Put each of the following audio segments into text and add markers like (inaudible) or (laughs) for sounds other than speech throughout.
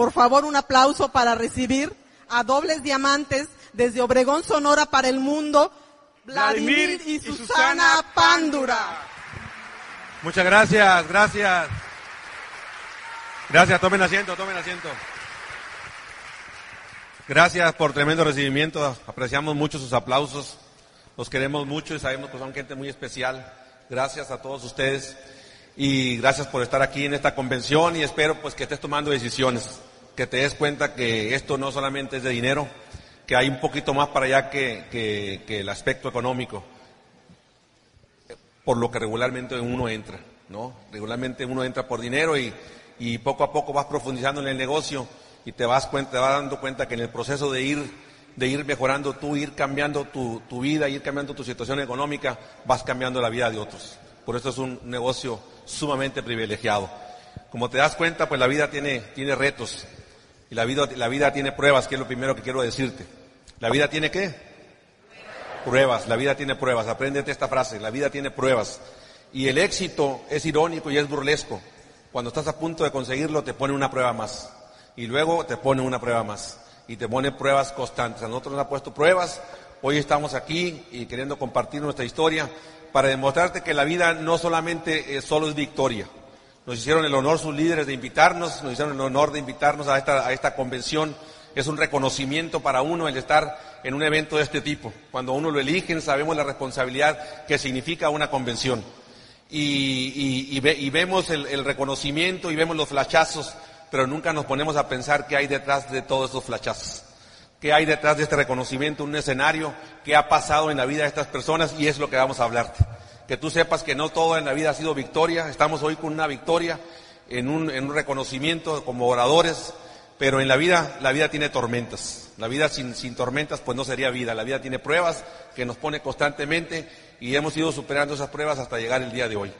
Por favor, un aplauso para recibir a dobles diamantes desde Obregón, Sonora para el mundo, Vladimir, y, Susana, Pándura. Muchas gracias, gracias. Gracias, tomen asiento, tomen asiento. Gracias por tremendo recibimiento, apreciamos mucho sus aplausos, los queremos mucho y sabemos que son gente muy especial. Gracias a todos ustedes y gracias por estar aquí en esta convención y espero pues que estés tomando decisiones, que te des cuenta que esto no solamente es de dinero, que hay un poquito más para allá que, el aspecto económico, por lo que regularmente uno entra, ¿no? Regularmente uno entra por dinero y, poco a poco vas profundizando en el negocio y te vas, cuenta, te vas dando cuenta que en el proceso de ir, mejorando tú, ir cambiando tu, tu vida, ir cambiando tu situación económica, vas cambiando la vida de otros. Por eso es un negocio sumamente privilegiado. Como te das cuenta, pues la vida tiene retos y la vida, la vida tiene pruebas, que es lo primero que quiero decirte. ¿La vida tiene qué? Pruebas, la vida tiene pruebas. Apréndete esta frase, la vida tiene pruebas. Y el éxito es irónico y es burlesco. Cuando estás a punto de conseguirlo, te pone una prueba más y luego te pone una prueba más y te pone pruebas constantes. A nosotros nos ha puesto pruebas, hoy estamos aquí y queriendo compartir nuestra historia para demostrarte que la vida no solamente es, solo es victoria. Nos hicieron el honor sus líderes de invitarnos, nos hicieron el honor de invitarnos a esta, convención. Es un reconocimiento para uno el estar en un evento de este tipo. Cuando uno lo eligen sabemos la responsabilidad que significa una convención. Y, y, vemos el, el reconocimiento y vemos los flachazos pero nunca nos ponemos a pensar qué hay detrás de todos esos flachazos. ¿Qué hay detrás de este reconocimiento? Un escenario, qué ha pasado en la vida de estas personas y es lo que vamos a hablarte. Que tú sepas que no todo en la vida ha sido victoria, estamos hoy con una victoria, en un, en un reconocimiento como oradores, pero en la vida, la vida tiene tormentas. La vida sin, tormentas pues no sería vida. La vida tiene pruebas que nos pone constantemente y hemos ido superando esas pruebas hasta llegar el día de hoy.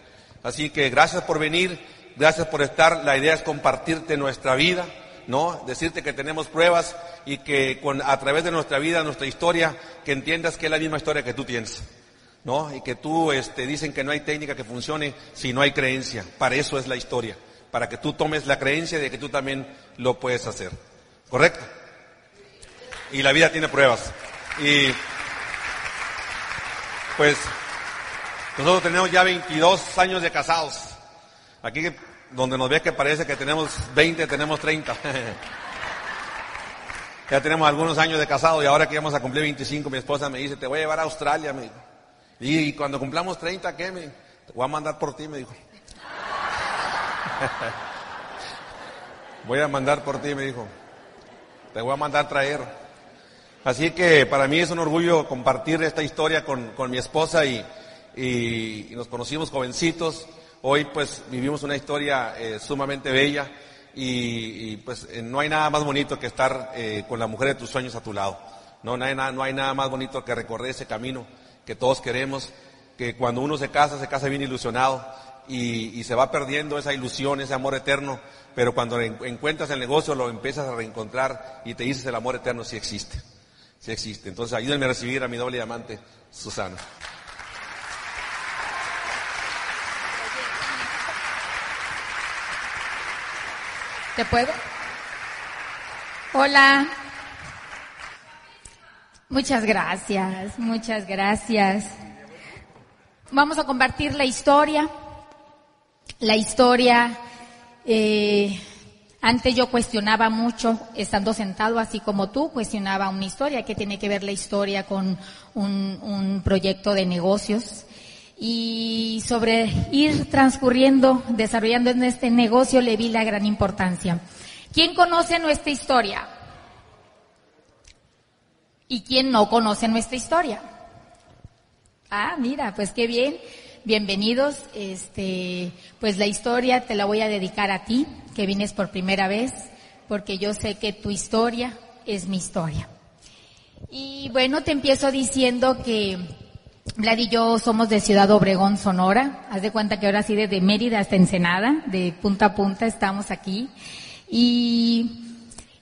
Así que gracias por venir Gracias por estar. La idea es compartirte nuestra vida, ¿no? Decirte que tenemos pruebas y que con, a través de nuestra vida, nuestra historia, que entiendas que es la misma historia que tú tienes, ¿no? Y que tú, este, dicen que no hay técnica que funcione si no hay creencia. Para eso es la historia. Para que tú tomes la creencia de que tú también lo puedes hacer. ¿Correcto? Y la vida tiene pruebas. Y, pues, nosotros tenemos ya 22 años de casados. Aquí donde nos ve que parece que tenemos 20, tenemos 30. (laughs) ya tenemos algunos años de casado y ahora que vamos a cumplir 25, mi esposa me dice, te voy a llevar a Australia, me. Y, cuando cumplamos 30, ¿qué? Me, te voy a mandar por ti, me dijo. (laughs) voy a mandar por ti, me dijo. Te voy a mandar traer. Así que para mí es un orgullo compartir esta historia con, con mi esposa y, y nos conocimos jovencitos Hoy pues vivimos una historia eh, sumamente bella y, pues eh, no hay nada más bonito que estar eh, con la mujer de tus sueños a tu lado. No, no hay, nada, no hay nada más bonito que recorrer ese camino que todos queremos, que cuando uno se casa, se casa bien ilusionado y, se va perdiendo esa ilusión, ese amor eterno, pero cuando encuentras el negocio lo empiezas a reencontrar y te dices el amor eterno sí existe, sí existe. Entonces ayúdenme a recibir a mi doble diamante, Susana. ¿Te puedo? Hola. Muchas gracias, muchas gracias. Vamos a compartir la historia. La historia, eh, antes yo cuestionaba mucho, estando sentado así como tú, cuestionaba una historia, que tiene que ver la historia con un, un proyecto de negocios y sobre ir transcurriendo, desarrollando en este negocio le vi la gran importancia. ¿Quién conoce nuestra historia? ¿Y quién no conoce nuestra historia? Ah, mira, pues qué bien. Bienvenidos. Este, pues la historia te la voy a dedicar a ti, que vienes por primera vez, porque yo sé que tu historia es mi historia. Y bueno, te empiezo diciendo que Vlad y yo somos de Ciudad Obregón, Sonora. Haz de cuenta que ahora sí desde Mérida hasta Ensenada, de punta a punta estamos aquí. Y,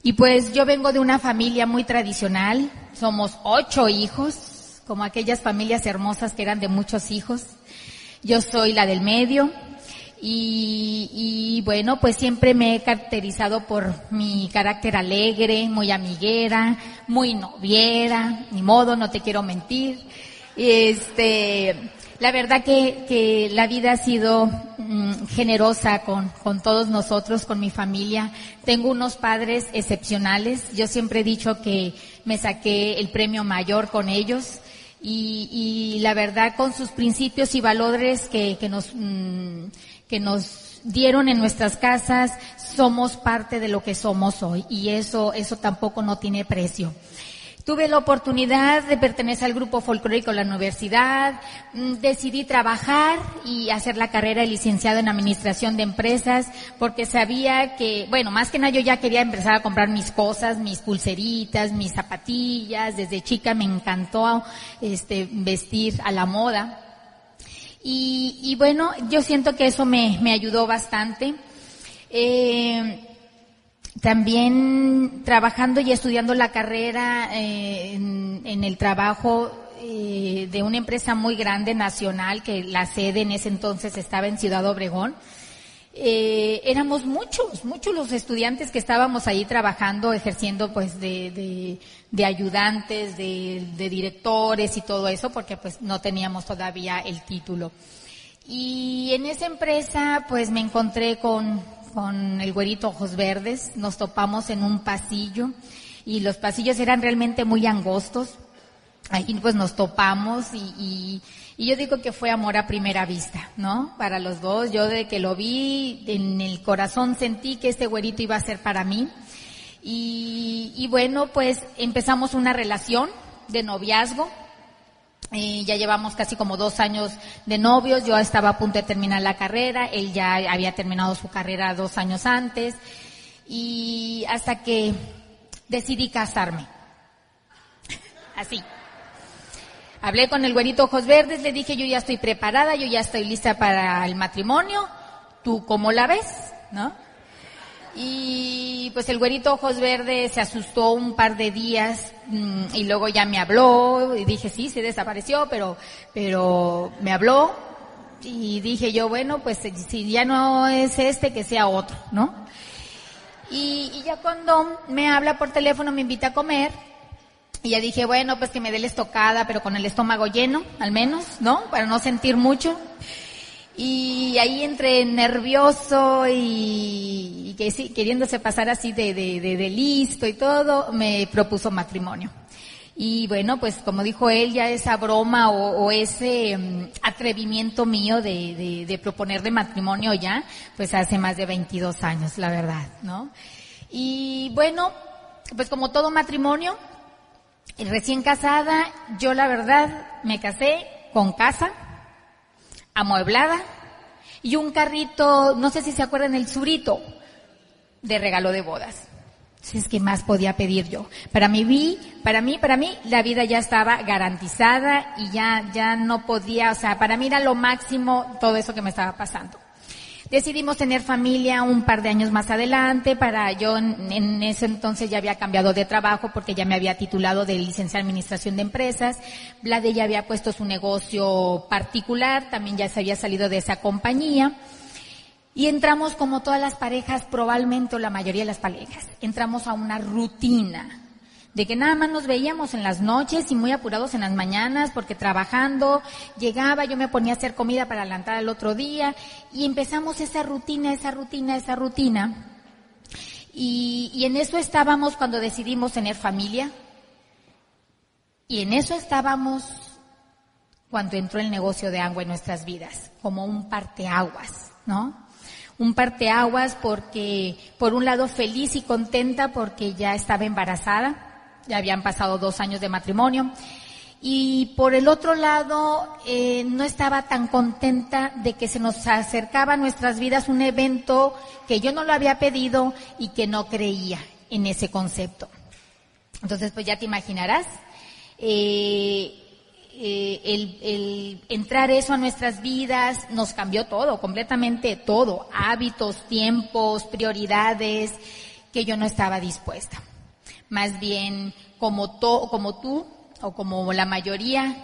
y pues yo vengo de una familia muy tradicional. Somos ocho hijos, como aquellas familias hermosas que eran de muchos hijos. Yo soy la del medio Y, y, bueno, pues siempre me he caracterizado por mi carácter alegre, muy amiguera, muy noviera, ni modo, no te quiero mentir. Este, la verdad que, que la vida ha sido mm, generosa con, con todos nosotros, con mi familia. Tengo unos padres excepcionales. Yo siempre he dicho que me saqué el premio mayor con ellos. Y, y la verdad con sus principios y valores que, que nos, mm, que nos dieron en nuestras casas, somos parte de lo que somos hoy. Y eso, eso tampoco no tiene precio. Tuve la oportunidad de pertenecer al grupo folclórico de la universidad, mm, decidí trabajar y hacer la carrera de licenciado en administración de empresas porque sabía que, bueno, más que nada yo ya quería empezar a comprar mis cosas, mis pulseritas, mis zapatillas, desde chica me encantó este vestir a la moda. Y, y bueno, yo siento que eso me, me ayudó bastante. Eh, también trabajando y estudiando la carrera eh, en, el trabajo eh, de una empresa muy grande nacional que la sede en ese entonces estaba en Ciudad Obregón. Eh, éramos muchos, muchos los estudiantes que estábamos ahí trabajando, ejerciendo pues de, de, de ayudantes, de, de, directores y todo eso, porque pues no teníamos todavía el título. Y en esa empresa pues me encontré con, con el güerito ojos verdes, nos topamos en un pasillo y los pasillos eran realmente muy angostos. Ahí pues nos topamos y, y, y, yo digo que fue amor a primera vista, ¿no? Para los dos, yo de que lo vi en el corazón sentí que este güerito iba a ser para mí. Y, y bueno, pues empezamos una relación de noviazgo, eh, ya llevamos casi como dos años de novios, yo estaba a punto de terminar la carrera, él ya había terminado su carrera dos años antes y hasta que decidí casarme. Así. Hablé con el güerito ojos verdes, le dije yo ya estoy preparada, yo ya estoy lista para el matrimonio, ¿tú cómo la ves? ¿No? Y pues el güerito ojos verdes se asustó un par de días mm, y luego ya me habló y dije sí, se desapareció, pero, pero me habló y dije yo bueno pues si ya no es este que sea otro, ¿no? Y, y ya cuando me habla por teléfono me invita a comer y ya dije bueno pues que me dé la estocada pero con el estómago lleno al menos, ¿no? Para no sentir mucho. Y ahí entre nervioso y, que sí, queriéndose pasar así de, de, listo y todo, me propuso matrimonio. Y bueno, pues como dijo él, ya esa broma o, ese um, atrevimiento mío de, de, matrimonio ya, pues hace más de 22 años, la verdad, ¿no? Y bueno, pues como todo matrimonio, recién casada, yo la verdad me casé con casa, amueblada y un carrito, no sé si se acuerdan, el surito de regalo de bodas. Si es que más podía pedir yo. Para mí, vi, para mí, para mí, la vida ya estaba garantizada y ya, ya no podía, o sea, para mí era lo máximo todo eso que me estaba pasando. Decidimos tener familia un par de años más adelante. Para yo en, ese entonces ya había cambiado de trabajo porque ya me había titulado de licencia en administración de empresas. Vlade ya había puesto su negocio particular, también ya se había salido de esa compañía. Y entramos como todas las parejas, probablemente la mayoría de las parejas, entramos a una rutina de que nada más nos veíamos en las noches y muy apurados en las mañanas porque trabajando, llegaba, yo me ponía a hacer comida para adelantar al otro día y empezamos esa rutina, esa rutina, esa rutina. Y, y en eso estábamos cuando decidimos tener familia y en eso estábamos cuando entró el negocio de agua en nuestras vidas, como un parteaguas, ¿no? un parteaguas porque, por un lado, feliz y contenta porque ya estaba embarazada, ya habían pasado dos años de matrimonio. Y por el otro lado, eh, no estaba tan contenta de que se nos acercaba a nuestras vidas un evento que yo no lo había pedido y que no creía en ese concepto. Entonces, pues ya te imaginarás, eh, eh, el, el entrar eso a nuestras vidas nos cambió todo, completamente todo, hábitos, tiempos, prioridades, que yo no estaba dispuesta más bien como, tú o como la mayoría,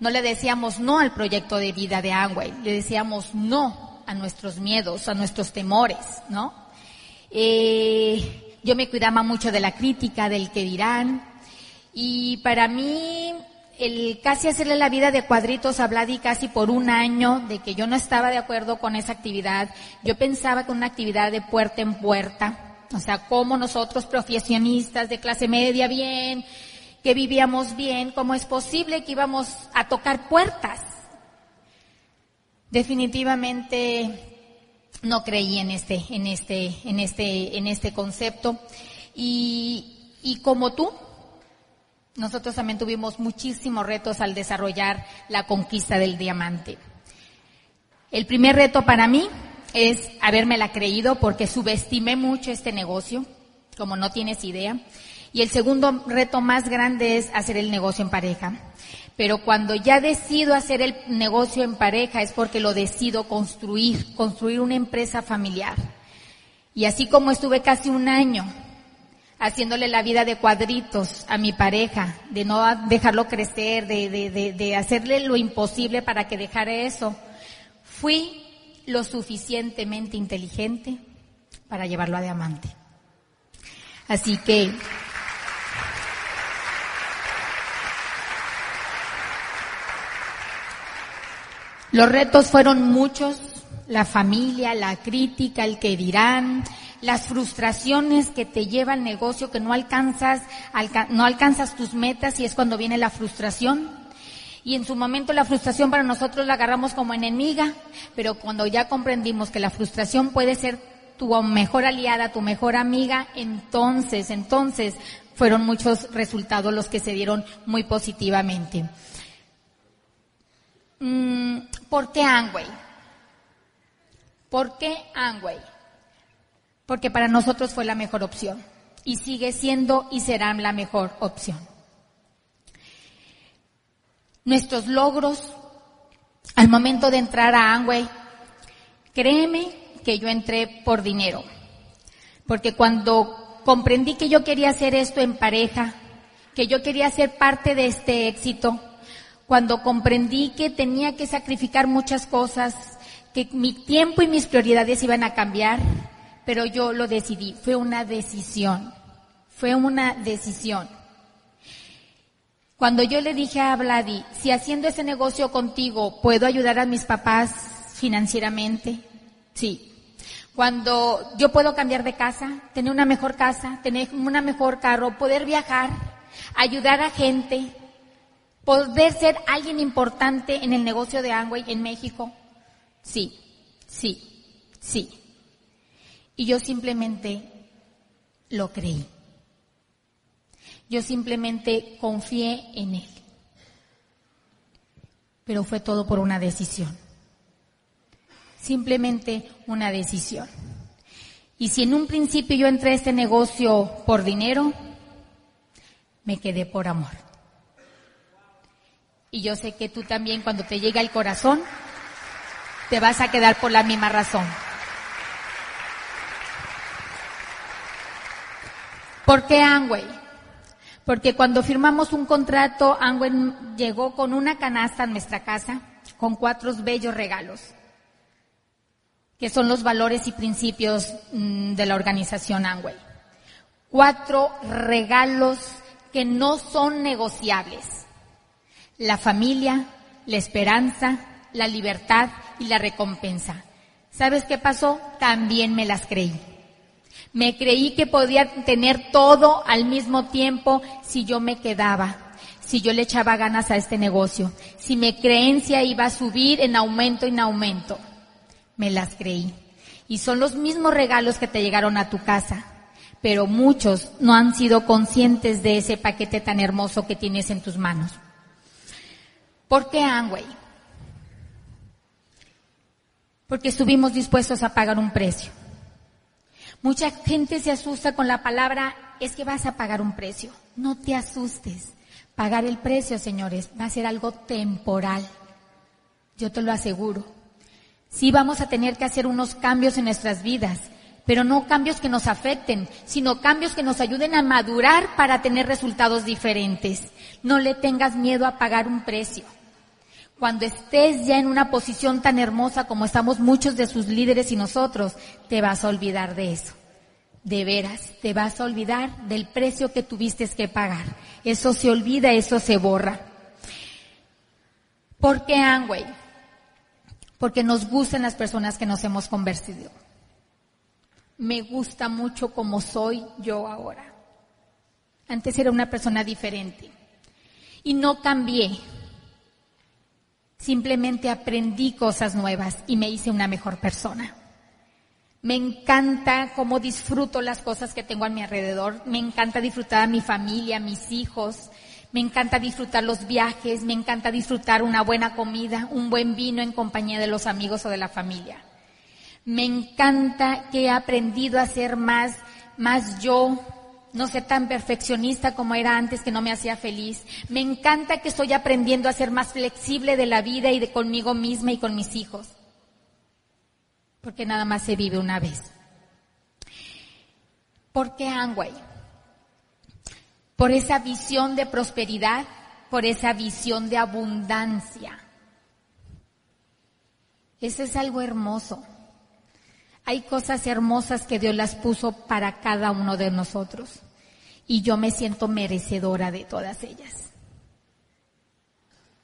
no le decíamos no al proyecto de vida de Amway, le decíamos no a nuestros miedos, a nuestros temores, ¿no? Eh, yo me cuidaba mucho de la crítica, del que dirán, y para mí el casi hacerle la vida de cuadritos a Vladi casi por un año, de que yo no estaba de acuerdo con esa actividad, yo pensaba que una actividad de puerta en puerta, o sea, como nosotros profesionistas de clase media bien, que vivíamos bien, ¿cómo es posible que íbamos a tocar puertas? Definitivamente no creí en este, en este, en este, en este concepto. Y, y como tú, nosotros también tuvimos muchísimos retos al desarrollar la conquista del diamante. El primer reto para mí es habérmela creído porque subestimé mucho este negocio, como no tienes idea. Y el segundo reto más grande es hacer el negocio en pareja. Pero cuando ya decido hacer el negocio en pareja es porque lo decido construir, construir una empresa familiar. Y así como estuve casi un año haciéndole la vida de cuadritos a mi pareja, de no dejarlo crecer, de, de, de, hacerle lo imposible para que dejara eso. Fui lo suficientemente inteligente para llevarlo a diamante. Así que los retos fueron muchos, la familia, la crítica, el que dirán, las frustraciones que te lleva al negocio, que no alcanzas, no alcanzas tus metas y es cuando viene la frustración. Y en su momento la frustración para nosotros la agarramos como enemiga, pero cuando ya comprendimos que la frustración puede ser tu mejor aliada, tu mejor amiga, entonces, entonces fueron muchos resultados los que se dieron muy positivamente. Mm, ¿Por qué Angway? ¿Por qué Angway? porque para nosotros fue la mejor opción y sigue siendo y será la mejor opción. Nuestros logros al momento de entrar a Amway, créeme que yo entré por dinero, porque cuando comprendí que yo quería hacer esto en pareja, que yo quería ser parte de este éxito, cuando comprendí que tenía que sacrificar muchas cosas, que mi tiempo y mis prioridades iban a cambiar, pero yo lo decidí, fue una decisión, fue una decisión. Cuando yo le dije a Vladi, si haciendo ese negocio contigo puedo ayudar a mis papás financieramente, sí. Cuando yo puedo cambiar de casa, tener una mejor casa, tener una mejor carro, poder viajar, ayudar a gente, poder ser alguien importante en el negocio de Amway en México, sí, sí, sí. Y yo simplemente lo creí. Yo simplemente confié en Él. Pero fue todo por una decisión. Simplemente una decisión. Y si en un principio yo entré a este negocio por dinero, me quedé por amor. Y yo sé que tú también cuando te llega el corazón, te vas a quedar por la misma razón. ¿Por qué Angway? Porque cuando firmamos un contrato, Angway llegó con una canasta a nuestra casa con cuatro bellos regalos, que son los valores y principios mm, de la organización Angway. Cuatro regalos que no son negociables. La familia, la esperanza, la libertad y la recompensa. ¿Sabes qué pasó? También me las creí. Me creí que podía tener todo al mismo tiempo si yo me quedaba, si yo le echaba ganas a este negocio, si mi creencia iba a subir en aumento en aumento. Me las creí. Y son los mismos regalos que te llegaron a tu casa, pero muchos no han sido conscientes de ese paquete tan hermoso que tienes en tus manos. ¿Por qué Angway? Porque estuvimos dispuestos a pagar un precio. Mucha gente se asusta con la palabra, es que vas a pagar un precio. No te asustes. Pagar el precio, señores, va a ser algo temporal. Yo te lo aseguro. Sí vamos a tener que hacer unos cambios en nuestras vidas, pero no cambios que nos afecten, sino cambios que nos ayuden a madurar para tener resultados diferentes. No le tengas miedo a pagar un precio. Cuando estés ya en una posición tan hermosa como estamos muchos de sus líderes y nosotros, te vas a olvidar de eso. De veras, te vas a olvidar del precio que tuviste que pagar. Eso se olvida, eso se borra. ¿Por qué Angway? Porque nos gustan las personas que nos hemos convertido. Me gusta mucho como soy yo ahora. Antes era una persona diferente. Y no cambié. Simplemente aprendí cosas nuevas y me hice una mejor persona. Me encanta cómo disfruto las cosas que tengo a mi alrededor. Me encanta disfrutar a mi familia, a mis hijos. Me encanta disfrutar los viajes. Me encanta disfrutar una buena comida, un buen vino en compañía de los amigos o de la familia. Me encanta que he aprendido a ser más, más yo, no ser tan perfeccionista como era antes que no me hacía feliz. Me encanta que estoy aprendiendo a ser más flexible de la vida y de conmigo misma y con mis hijos. Porque nada más se vive una vez. ¿Por qué Angway? Por esa visión de prosperidad, por esa visión de abundancia. Ese es algo hermoso. Hay cosas hermosas que Dios las puso para cada uno de nosotros y yo me siento merecedora de todas ellas.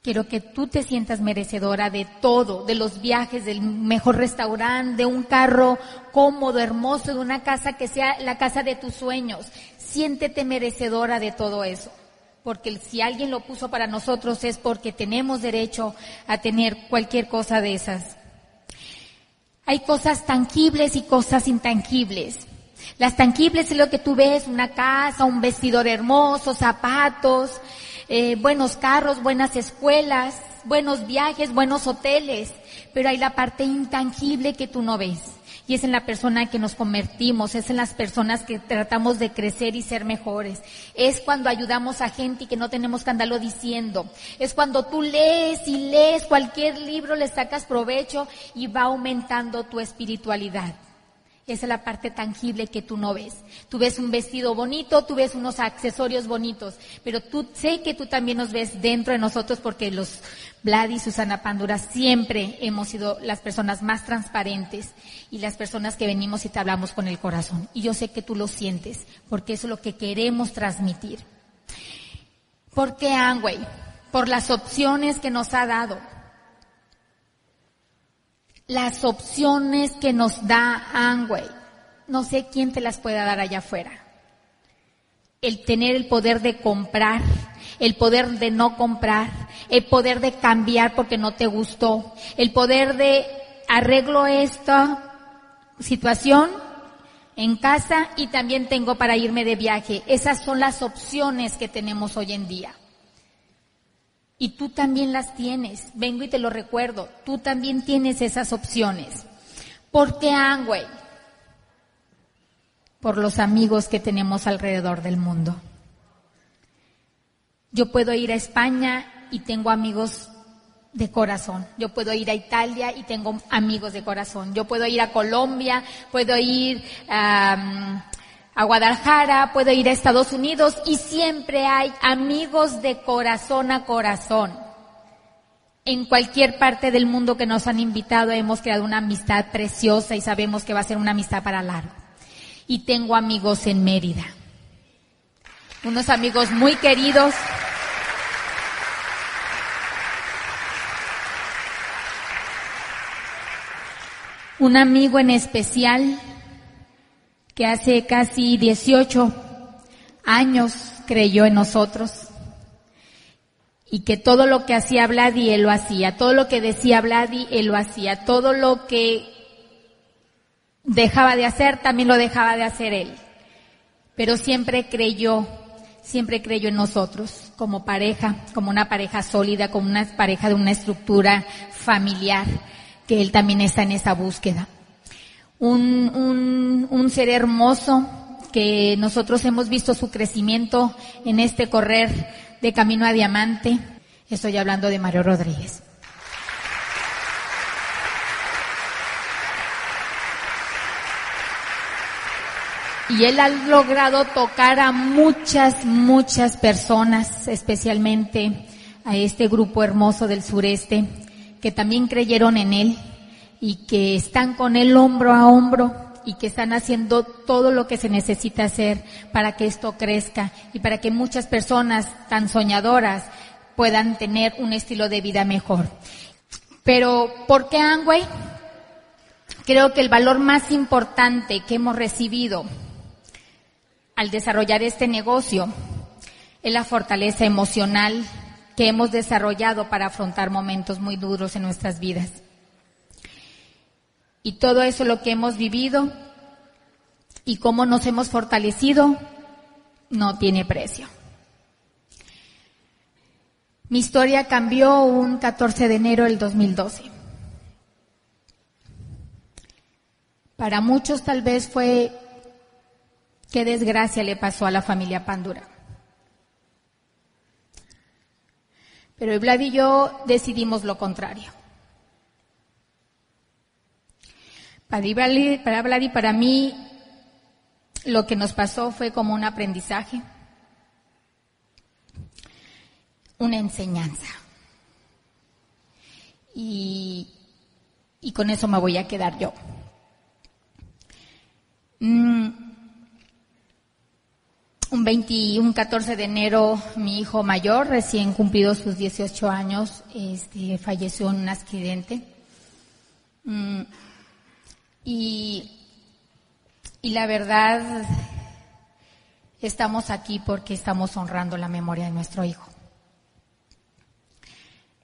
Quiero que tú te sientas merecedora de todo, de los viajes, del mejor restaurante, de un carro cómodo, hermoso, de una casa que sea la casa de tus sueños. Siéntete merecedora de todo eso. Porque si alguien lo puso para nosotros es porque tenemos derecho a tener cualquier cosa de esas. Hay cosas tangibles y cosas intangibles. Las tangibles es lo que tú ves, una casa, un vestidor hermoso, zapatos, eh, buenos carros, buenas escuelas, buenos viajes, buenos hoteles. Pero hay la parte intangible que tú no ves. Y es en la persona que nos convertimos, es en las personas que tratamos de crecer y ser mejores. Es cuando ayudamos a gente y que no tenemos que diciendo. Es cuando tú lees y lees cualquier libro, le sacas provecho y va aumentando tu espiritualidad. Esa es la parte tangible que tú no ves. Tú ves un vestido bonito, tú ves unos accesorios bonitos, pero tú sé que tú también nos ves dentro de nosotros porque los Vlad y Susana Pandura siempre hemos sido las personas más transparentes y las personas que venimos y te hablamos con el corazón. Y yo sé que tú lo sientes porque eso es lo que queremos transmitir. ¿Por qué Angway? Por las opciones que nos ha dado las opciones que nos da Angway. No sé quién te las pueda dar allá afuera. El tener el poder de comprar, el poder de no comprar, el poder de cambiar porque no te gustó, el poder de arreglo esta situación en casa y también tengo para irme de viaje. Esas son las opciones que tenemos hoy en día. Y tú también las tienes. Vengo y te lo recuerdo. Tú también tienes esas opciones. ¿Por qué Angway? Por los amigos que tenemos alrededor del mundo. Yo puedo ir a España y tengo amigos de corazón. Yo puedo ir a Italia y tengo amigos de corazón. Yo puedo ir a Colombia, puedo ir a a Guadalajara, puedo ir a Estados Unidos y siempre hay amigos de corazón a corazón. En cualquier parte del mundo que nos han invitado hemos creado una amistad preciosa y sabemos que va a ser una amistad para largo. Y tengo amigos en Mérida. Unos amigos muy queridos. Un amigo en especial que hace casi 18 años creyó en nosotros y que todo lo que hacía Vladi, él lo hacía, todo lo que decía Vladi, él lo hacía, todo lo que dejaba de hacer, también lo dejaba de hacer él. Pero siempre creyó, siempre creyó en nosotros, como pareja, como una pareja sólida, como una pareja de una estructura familiar, que él también está en esa búsqueda un, un, ser hermoso que nosotros hemos visto su crecimiento en este correr de camino a diamante. Estoy hablando de Mario Rodríguez. Y él ha logrado tocar a muchas, muchas personas, especialmente a este grupo hermoso del sureste que también creyeron en Él y que están con Él hombro a hombro y que están haciendo todo lo que se necesita hacer para que esto crezca y para que muchas personas tan soñadoras puedan tener un estilo de vida mejor. Pero, ¿por qué Angway? Creo que el valor más importante que hemos recibido al desarrollar este negocio es la fortaleza emocional que hemos desarrollado para afrontar momentos muy duros en nuestras vidas. Y todo eso lo que hemos vivido y cómo nos hemos fortalecido no tiene precio. Mi historia cambió un 14 de enero del 2012. Para muchos tal vez fue qué desgracia le pasó a la familia Pandura. Pero Vlad y yo decidimos lo contrario. Para Vlad y para mí, lo que nos pasó fue como un aprendizaje, una enseñanza. Y, y con eso me voy a quedar yo. Mm, un 21, 14 de enero, mi hijo mayor, recién cumplido sus 18 años, este, falleció en un accidente. Y, y la verdad, estamos aquí porque estamos honrando la memoria de nuestro hijo.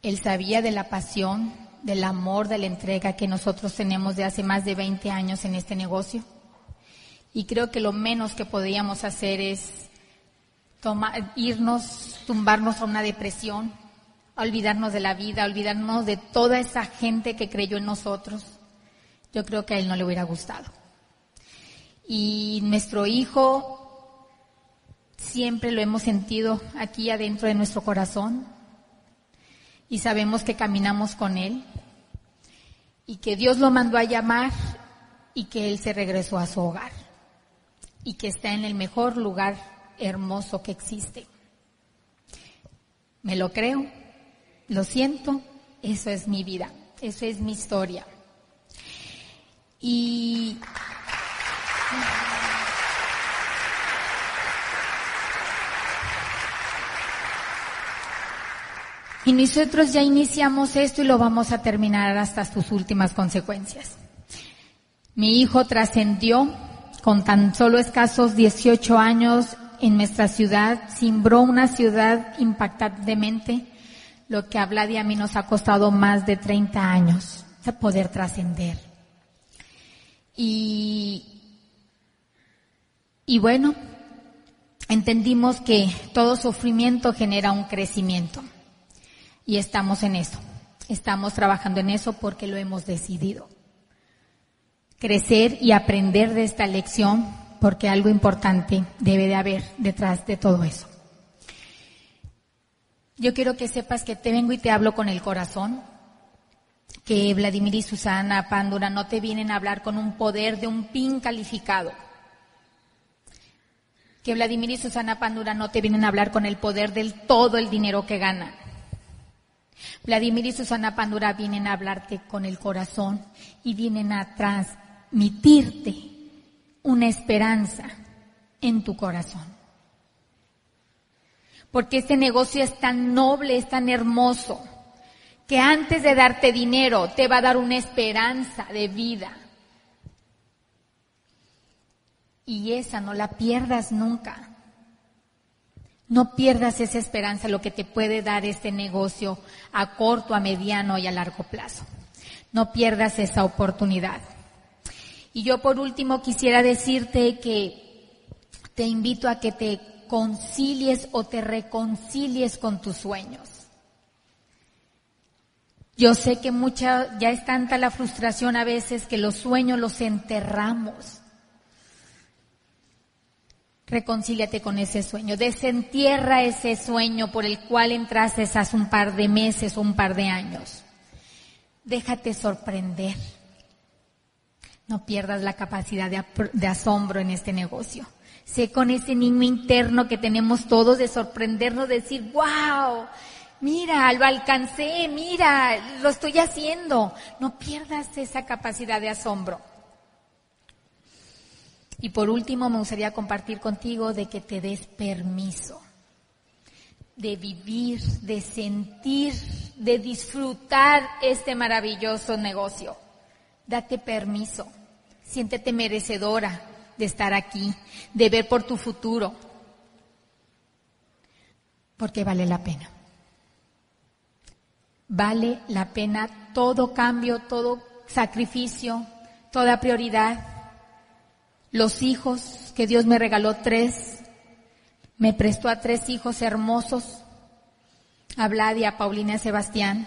Él sabía de la pasión, del amor, de la entrega que nosotros tenemos de hace más de 20 años en este negocio. Y creo que lo menos que podíamos hacer es irnos, tumbarnos a una depresión, olvidarnos de la vida, olvidarnos de toda esa gente que creyó en nosotros. Yo creo que a él no le hubiera gustado. Y nuestro hijo siempre lo hemos sentido aquí adentro de nuestro corazón y sabemos que caminamos con él y que Dios lo mandó a llamar y que él se regresó a su hogar y que está en el mejor lugar hermoso que existe. Me lo creo, lo siento, eso es mi vida, esa es mi historia. Y Y nosotros ya iniciamos esto y lo vamos a terminar hasta sus últimas consecuencias. Mi hijo trascendió con tan solo escasos 18 años en nuestra ciudad, simbró una ciudad impactantemente, lo que a Vlad y a mí nos ha costado más de 30 años de poder trascender. Y, y bueno, entendimos que todo sufrimiento genera un crecimiento. Y estamos en eso. Estamos trabajando en eso porque lo hemos decidido. Crecer y aprender de esta lección porque algo importante debe de haber detrás de todo eso. Yo quiero que sepas que te vengo y te hablo con el corazón, que Vladimir y Susana Pándura no te vienen a hablar con un poder de un pin calificado. Que Vladimir y Susana Pándura no te vienen a hablar con el poder del todo el dinero que ganan. Vladimir y Susana Pandura vienen a hablarte con el corazón y vienen a transmitirte una esperanza en tu corazón. Porque este negocio es tan noble, es tan hermoso, que antes de darte dinero te va a dar una esperanza de vida. Y esa no la pierdas nunca. No pierdas esa esperanza, lo que te puede dar este negocio a corto, a mediano y a largo plazo. No pierdas esa oportunidad. Y yo por último quisiera decirte que te invito a que te concilies o te reconcilies con tus sueños. Yo sé que mucha, ya es tanta la frustración a veces que los sueños los enterramos reconcíliate con ese sueño, desentierra ese sueño por el cual entraste hace un par de meses o un par de años. Déjate sorprender. No pierdas la capacidad de, de asombro en este negocio. Sé con ese niño interno que tenemos todos de sorprendernos, de decir, wow, Mira, lo alcancé, mira, lo estoy haciendo. No pierdas esa capacidad de asombro. Y por último, me gustaría compartir contigo de que te des permiso de vivir, de sentir, de disfrutar este maravilloso negocio. Date permiso, siéntete merecedora de estar aquí, de ver por tu futuro, porque vale la pena. Vale la pena todo cambio, todo sacrificio, toda prioridad. Los hijos, que Dios me regaló tres, me prestó a tres hijos hermosos, a Vlad y a Paulina Sebastián,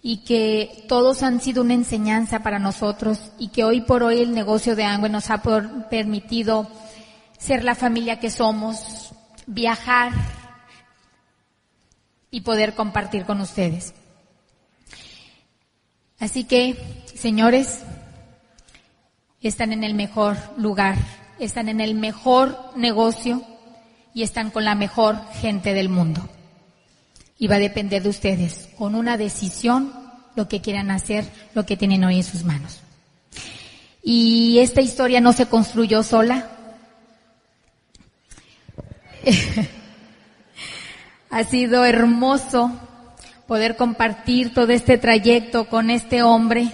y que todos han sido una enseñanza para nosotros y que hoy por hoy el negocio de Angüe nos ha permitido ser la familia que somos, viajar y poder compartir con ustedes. Así que, señores, están en el mejor lugar, están en el mejor negocio y están con la mejor gente del mundo. Y va a depender de ustedes, con una decisión, lo que quieran hacer, lo que tienen hoy en sus manos. Y esta historia no se construyó sola. (laughs) ha sido hermoso poder compartir todo este trayecto con este hombre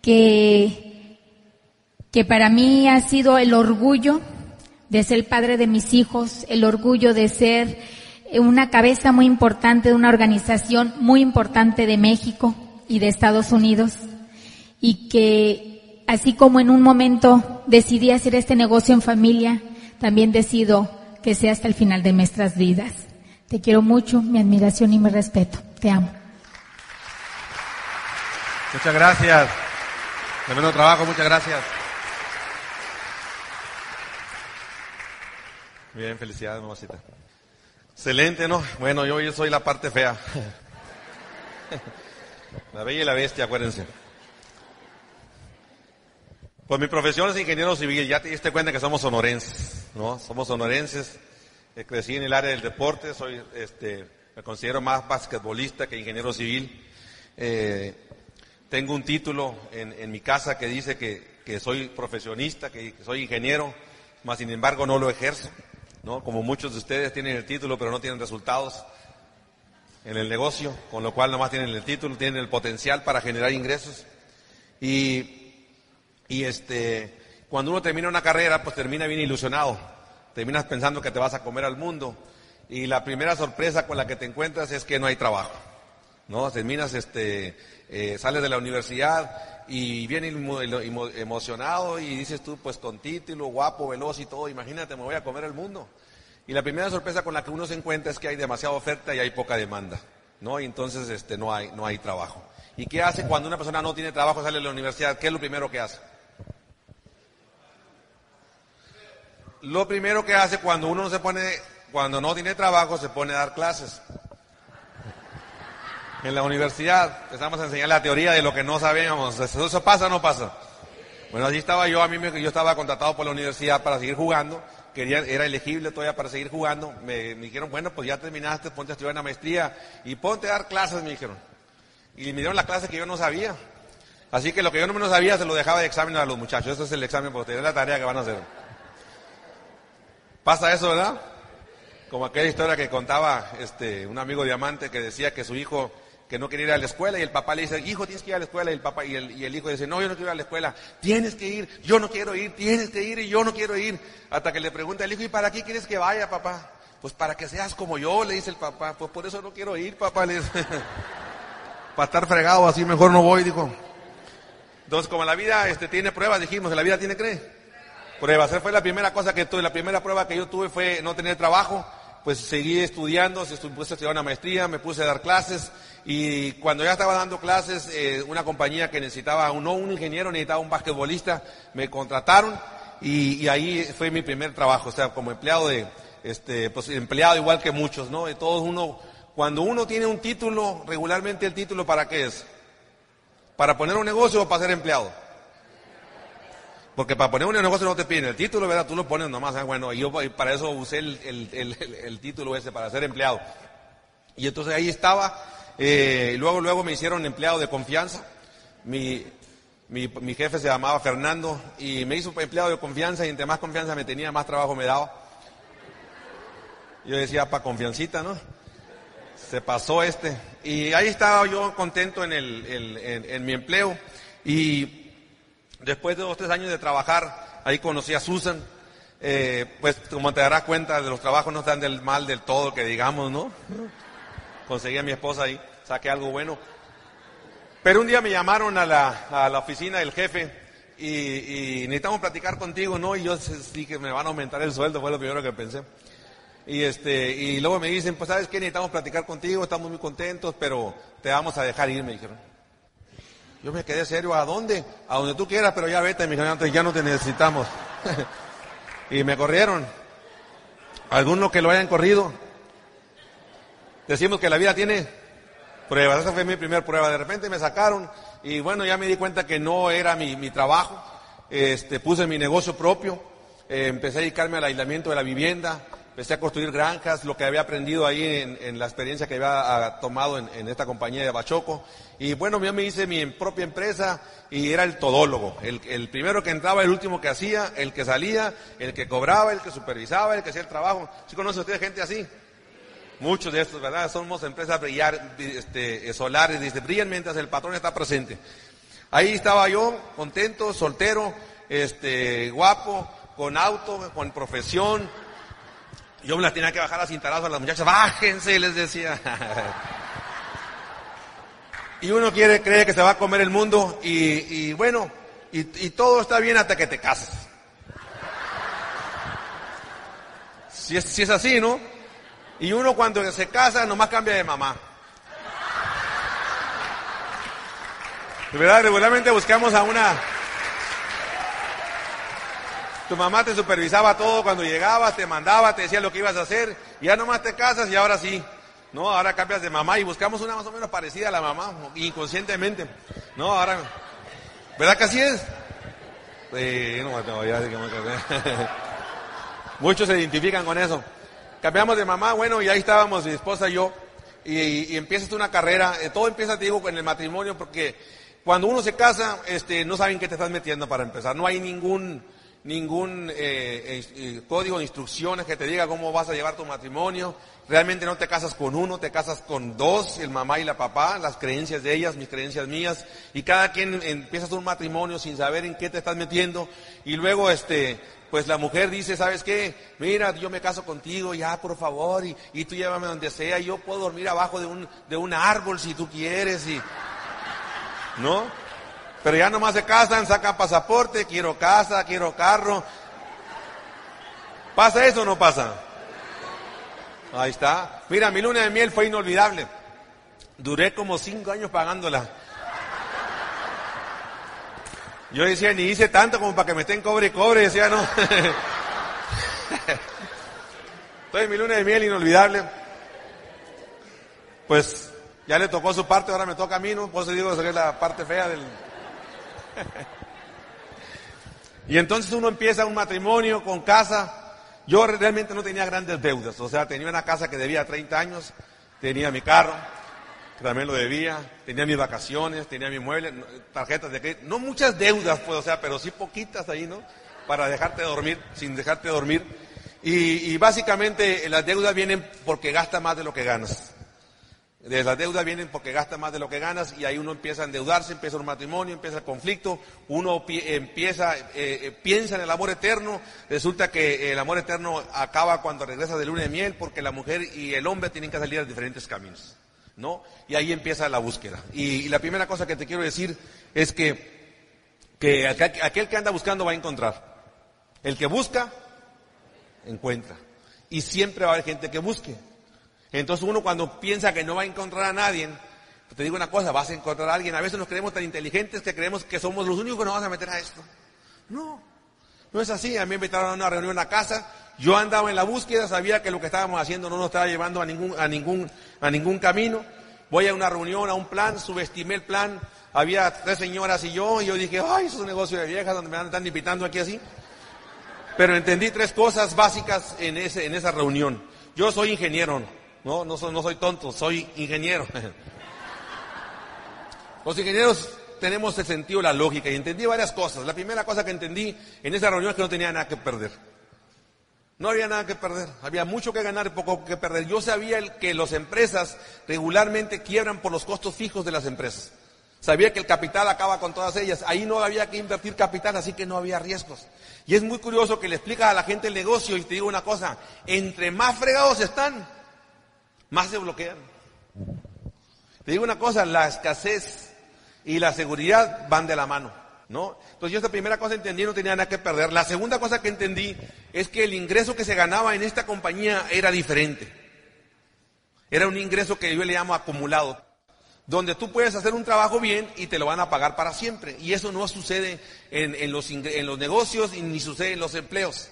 que, que para mí ha sido el orgullo de ser padre de mis hijos, el orgullo de ser una cabeza muy importante de una organización muy importante de México y de Estados Unidos y que así como en un momento decidí hacer este negocio en familia, también decido que sea hasta el final de nuestras vidas. Te quiero mucho, mi admiración y mi respeto. Te amo. Muchas gracias. Tremendo trabajo, muchas gracias. Bien, felicidades, mamacita. Excelente, ¿no? Bueno, yo, yo soy la parte fea. La bella y la bestia, acuérdense. Pues mi profesión es ingeniero civil, ya te diste cuenta que somos sonorenses, ¿no? Somos sonorenses. Crecí en el área del deporte, soy este, me considero más basquetbolista que ingeniero civil. Eh, tengo un título en, mi casa que dice que, soy profesionista, que, soy ingeniero, más sin embargo no lo ejerzo. ¿no? Como muchos de ustedes tienen el título pero no tienen resultados en el negocio, con lo cual nomás tienen el título, tienen el potencial para generar ingresos. Y, y este, cuando uno termina una carrera, pues termina bien ilusionado, terminas pensando que te vas a comer al mundo y la primera sorpresa con la que te encuentras es que no hay trabajo. ¿No? Terminas, este, eh, sales de la universidad y viene emocionado y dices tú, pues con título, guapo, veloz y todo, imagínate, me voy a comer el mundo. Y la primera sorpresa con la que uno se encuentra es que hay demasiada oferta y hay poca demanda, ¿no? Y entonces, este, no hay, no hay trabajo. ¿Y qué hace cuando una persona no tiene trabajo, sale de la universidad? ¿Qué es lo primero que hace? Lo primero que hace cuando uno no se pone cuando no tiene trabajo se pone a dar clases. En la universidad empezamos a enseñar la teoría de lo que no sabíamos. ¿Eso pasa o no pasa? Bueno, así estaba yo, a mí me, yo estaba contratado por la universidad para seguir jugando, quería, era elegible todavía para seguir jugando. Me, dijeron, bueno, pues ya terminaste, ponte a estudiar una maestría y ponte a dar clases, me dijeron. Y me dieron la clase que yo no sabía. Así que lo que yo no menos sabía se lo dejaba de examen a los muchachos. Ese es el examen porque es la tarea que van a hacer. Pasa eso, ¿verdad? Como aquella historia que contaba este, un amigo diamante que decía que su hijo que no quería ir a la escuela y el papá le dice, hijo, tienes que ir a la escuela y el papá y el, y el hijo dice, no, yo no quiero ir a la escuela, tienes que ir, yo no quiero ir, tienes que ir y yo no quiero ir. Hasta que le pregunta el hijo, ¿y para qué quieres que vaya, papá? Pues para que seas como yo, le dice el papá, pues por eso no quiero ir, papá, le dice. (laughs) para estar fregado así mejor no voy, dijo. Entonces, como la vida este, tiene pruebas, dijimos, la vida tiene cree. Pruebas. Esa fue la primera cosa que tuve, la primera prueba que yo tuve fue no tener trabajo pues seguí estudiando, se puse a estudiar una maestría, me puse a dar clases y cuando ya estaba dando clases, eh, una compañía que necesitaba, no un ingeniero, necesitaba un basquetbolista, me contrataron y, ahí fue mi primer trabajo, o sea, como empleado de, este, pues empleado igual que muchos, ¿no? De todos uno, cuando uno tiene un título, regularmente el título para qué es? ¿Para poner un negocio o para ser empleado? Porque para poner un negocio no te piden el título, ¿verdad? Tú lo pones nomás. ¿eh? Bueno, yo para eso usé el, título ese, para ser empleado. Y entonces ahí estaba, eh, luego, luego me hicieron empleado de confianza. Mi, mi, mi, jefe se llamaba Fernando y me hizo empleado de confianza y entre más confianza me tenía, más trabajo me daba. Yo decía, pa' confiancita, ¿no? Se pasó este. Y ahí estaba yo contento en, el, en, en mi empleo. Y después de dos, tres años de trabajar, ahí conocí a Susan. Eh, pues como te darás cuenta, de los trabajos no están del mal del todo, que digamos, ¿no? Conseguí a mi esposa ahí, saqué algo bueno. Pero un día me llamaron a la, a la oficina del jefe y, necesitamos platicar contigo, ¿no? Y yo que me van a aumentar el sueldo, fue lo primero que pensé. Y este, y luego me dicen, pues sabes qué, necesitamos platicar contigo, estamos muy contentos, pero te vamos a dejar ir, me dijeron. Yo me quedé serio, ¿a dónde? A donde tú quieras, pero ya vete, me dijeron, ya no te necesitamos. (laughs) y me corrieron. Algunos que lo hayan corrido. Decimos que la vida tiene pruebas. Esa fue mi primera prueba. De repente me sacaron y bueno, ya me di cuenta que no era mi, mi trabajo. Este, puse mi negocio propio. Eh, empecé a dedicarme al aislamiento de la vivienda. Empecé a construir granjas, lo que había aprendido ahí en, en la experiencia que había ah, tomado en, en, esta compañía de Bachoco. Y bueno, yo me hice mi propia empresa y era el todólogo. El, el, primero que entraba, el último que hacía, el que salía, el que cobraba, el que supervisaba, el que hacía el trabajo. ¿Sí conoce usted gente así? Muchos de estos, ¿verdad? Somos empresas brillar, este, solares, dice, brillan mientras el patrón está presente. Ahí estaba yo, contento, soltero, este, guapo, con auto, con profesión, yo me las tenía que bajar a cintarazo a las muchachas, bájense, les decía. y uno quiere, cree que se va a comer el mundo y, bueno, y, y, todo está bien hasta que te casas. Si es, si es así, ¿no? Y uno cuando se casa nomás cambia de mamá. De verdad, regularmente buscamos a una tu mamá te supervisaba todo cuando llegabas, te mandaba, te decía lo que ibas a hacer, y ya nomás te casas y ahora sí. No, ahora cambias de mamá y buscamos una más o menos parecida a la mamá, inconscientemente. No, ahora, ¿verdad que así es? (laughs) Muchos se identifican con eso. Cambiamos de mamá, bueno, y ahí estábamos mi esposa y yo, y, y empiezas una carrera, eh, todo empieza, te digo, con el matrimonio, porque cuando uno se casa, este, no saben qué te estás metiendo para empezar, no hay ningún, ningún eh, eh, código de instrucciones que te diga cómo vas a llevar tu matrimonio. Realmente no te casas con uno, te casas con dos, el mamá y la papá, las creencias de ellas, mis creencias mías, y cada quien empieza un matrimonio sin saber en qué te estás metiendo, y luego este, pues la mujer dice, ¿sabes qué? Mira, yo me caso contigo, ya por favor, y, y tú llévame donde sea, y yo puedo dormir abajo de un, de un árbol si tú quieres, y, ¿no? Pero ya nomás se casan, sacan pasaporte, quiero casa, quiero carro. ¿Pasa eso o no pasa? Ahí está. Mira, mi luna de miel fue inolvidable. Duré como cinco años pagándola. Yo decía, ni hice tanto como para que me estén cobre y cobre, decía, no. Entonces mi luna de miel inolvidable. Pues ya le tocó su parte, ahora me toca a mí, ¿no? Por eso digo que es la parte fea del, (laughs) y entonces uno empieza un matrimonio con casa. Yo realmente no tenía grandes deudas, o sea, tenía una casa que debía 30 años, tenía mi carro, que también lo debía, tenía mis vacaciones, tenía mi mueble, tarjetas de crédito, no muchas deudas, pues, o sea, pero sí poquitas ahí, ¿no? Para dejarte dormir, sin dejarte dormir. Y, básicamente las deudas vienen porque gastas más de lo que ganas. De las deudas vienen porque gastas más de lo que ganas y ahí uno empieza a endeudarse, empieza un matrimonio, empieza el conflicto, uno empieza, eh, eh, piensa en el amor eterno, resulta que el amor eterno acaba cuando regresa de luna de miel porque la mujer y el hombre tienen que salir a diferentes caminos, ¿no? Y ahí empieza la búsqueda. Y, la primera cosa que te quiero decir es que, que aquel que anda buscando va a encontrar. El que busca, encuentra. Y siempre va a haber gente que busque. Entonces uno cuando piensa que no va a encontrar a nadie, te digo una cosa, vas a encontrar a alguien. A veces nos creemos tan inteligentes que creemos que somos los únicos que nos vamos a meter a esto. No, no es así. A mí me invitaron a una reunión a casa. Yo andaba en la búsqueda, sabía que lo que estábamos haciendo no nos estaba llevando a ningún, a ningún, a ningún camino. Voy a una reunión, a un plan, subestimé el plan. Había tres señoras y yo, y yo dije, ay, eso es un negocio de viejas donde me están invitando aquí así. Pero entendí tres cosas básicas en, ese, en esa reunión. Yo soy ingeniero, No, no soy, no soy tonto, soy ingeniero. Los ingenieros tenemos el sentido la lógica y entendí varias cosas. La primera cosa que entendí en esa reunión es que no tenía nada que perder. No había nada que perder, había mucho que ganar y poco que perder. Yo sabía que las empresas regularmente quiebran por los costos fijos de las empresas. Sabía que el capital acaba con todas ellas. Ahí no había que invertir capital, así que no había riesgos. Y es muy curioso que le explicas a la gente el negocio y te digo una cosa, entre más fregados están, más se bloquean. Te digo una cosa, la escasez y la seguridad van de la mano, ¿no? Entonces yo esta primera cosa entendí, no tenía nada que perder. La segunda cosa que entendí es que el ingreso que se ganaba en esta compañía era diferente. Era un ingreso que yo le llamo acumulado, donde tú puedes hacer un trabajo bien y te lo van a pagar para siempre. Y eso no sucede en, los, en los negocios y ni sucede en los empleos.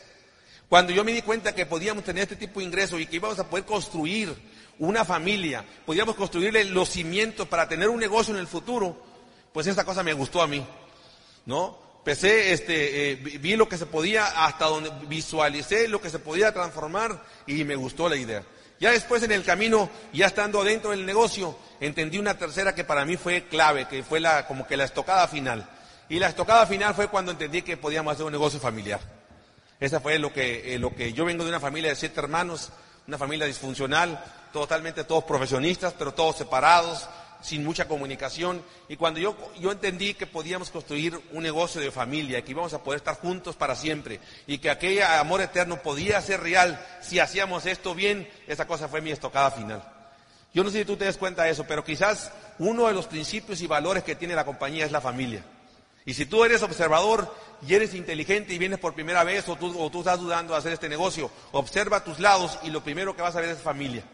Cuando yo me di cuenta que podíamos tener este tipo de ingreso y que íbamos a poder construir una familia, podíamos construirle los cimientos para tener un negocio en el futuro, pues esta cosa me gustó a mí, ¿no? Empecé, este, eh, vi lo que se podía, hasta donde visualicé lo que se podía transformar y me gustó la idea. Ya después en el camino, ya estando dentro del negocio, entendí una tercera que para mí fue clave, que fue la, como que la estocada final. Y la estocada final fue cuando entendí que podíamos hacer un negocio familiar. Esa fue lo que, eh, lo que yo vengo de una familia de siete hermanos, una familia disfuncional, totalmente todos profesionistas, pero todos separados, sin mucha comunicación. Y cuando yo, yo entendí que podíamos construir un negocio de familia, que íbamos a poder estar juntos para siempre, y que aquel amor eterno podía ser real si hacíamos esto bien, esa cosa fue mi estocada final. Yo no sé si tú te das cuenta de eso, pero quizás uno de los principios y valores que tiene la compañía es la familia. Y si tú eres observador y eres inteligente y vienes por primera vez o tú, o tú estás dudando de hacer este negocio, observa tus lados y lo primero que vas a ver es familia.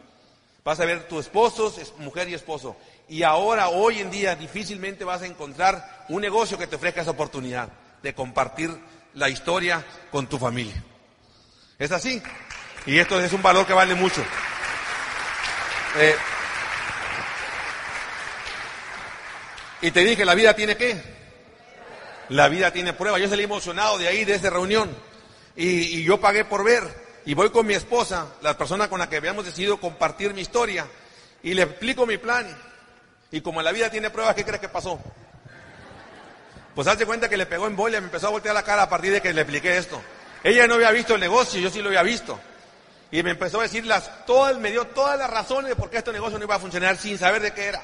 Vas a ver tu esposo, mujer y esposo. Y ahora, hoy en día, difícilmente vas a encontrar un negocio que te ofrezca esa oportunidad de compartir la historia con tu familia. Es así. Y esto es un valor que vale mucho. Eh, y te dije, la vida tiene qué? La vida tiene prueba. Yo salí emocionado de ahí, de esa reunión. Y, yo pagué por ver. Y voy con mi esposa, la persona con la que habíamos decidido compartir mi historia. Y le explico mi plan. Y como la vida tiene pruebas, ¿qué crees que pasó? Pues hace cuenta que le pegó en bolia, me empezó a voltear la cara a partir de que le expliqué esto. Ella no había visto el negocio, yo sí lo había visto. Y me empezó a decir las, todas, me dio todas las razones de por qué este negocio no iba a funcionar sin saber de qué era.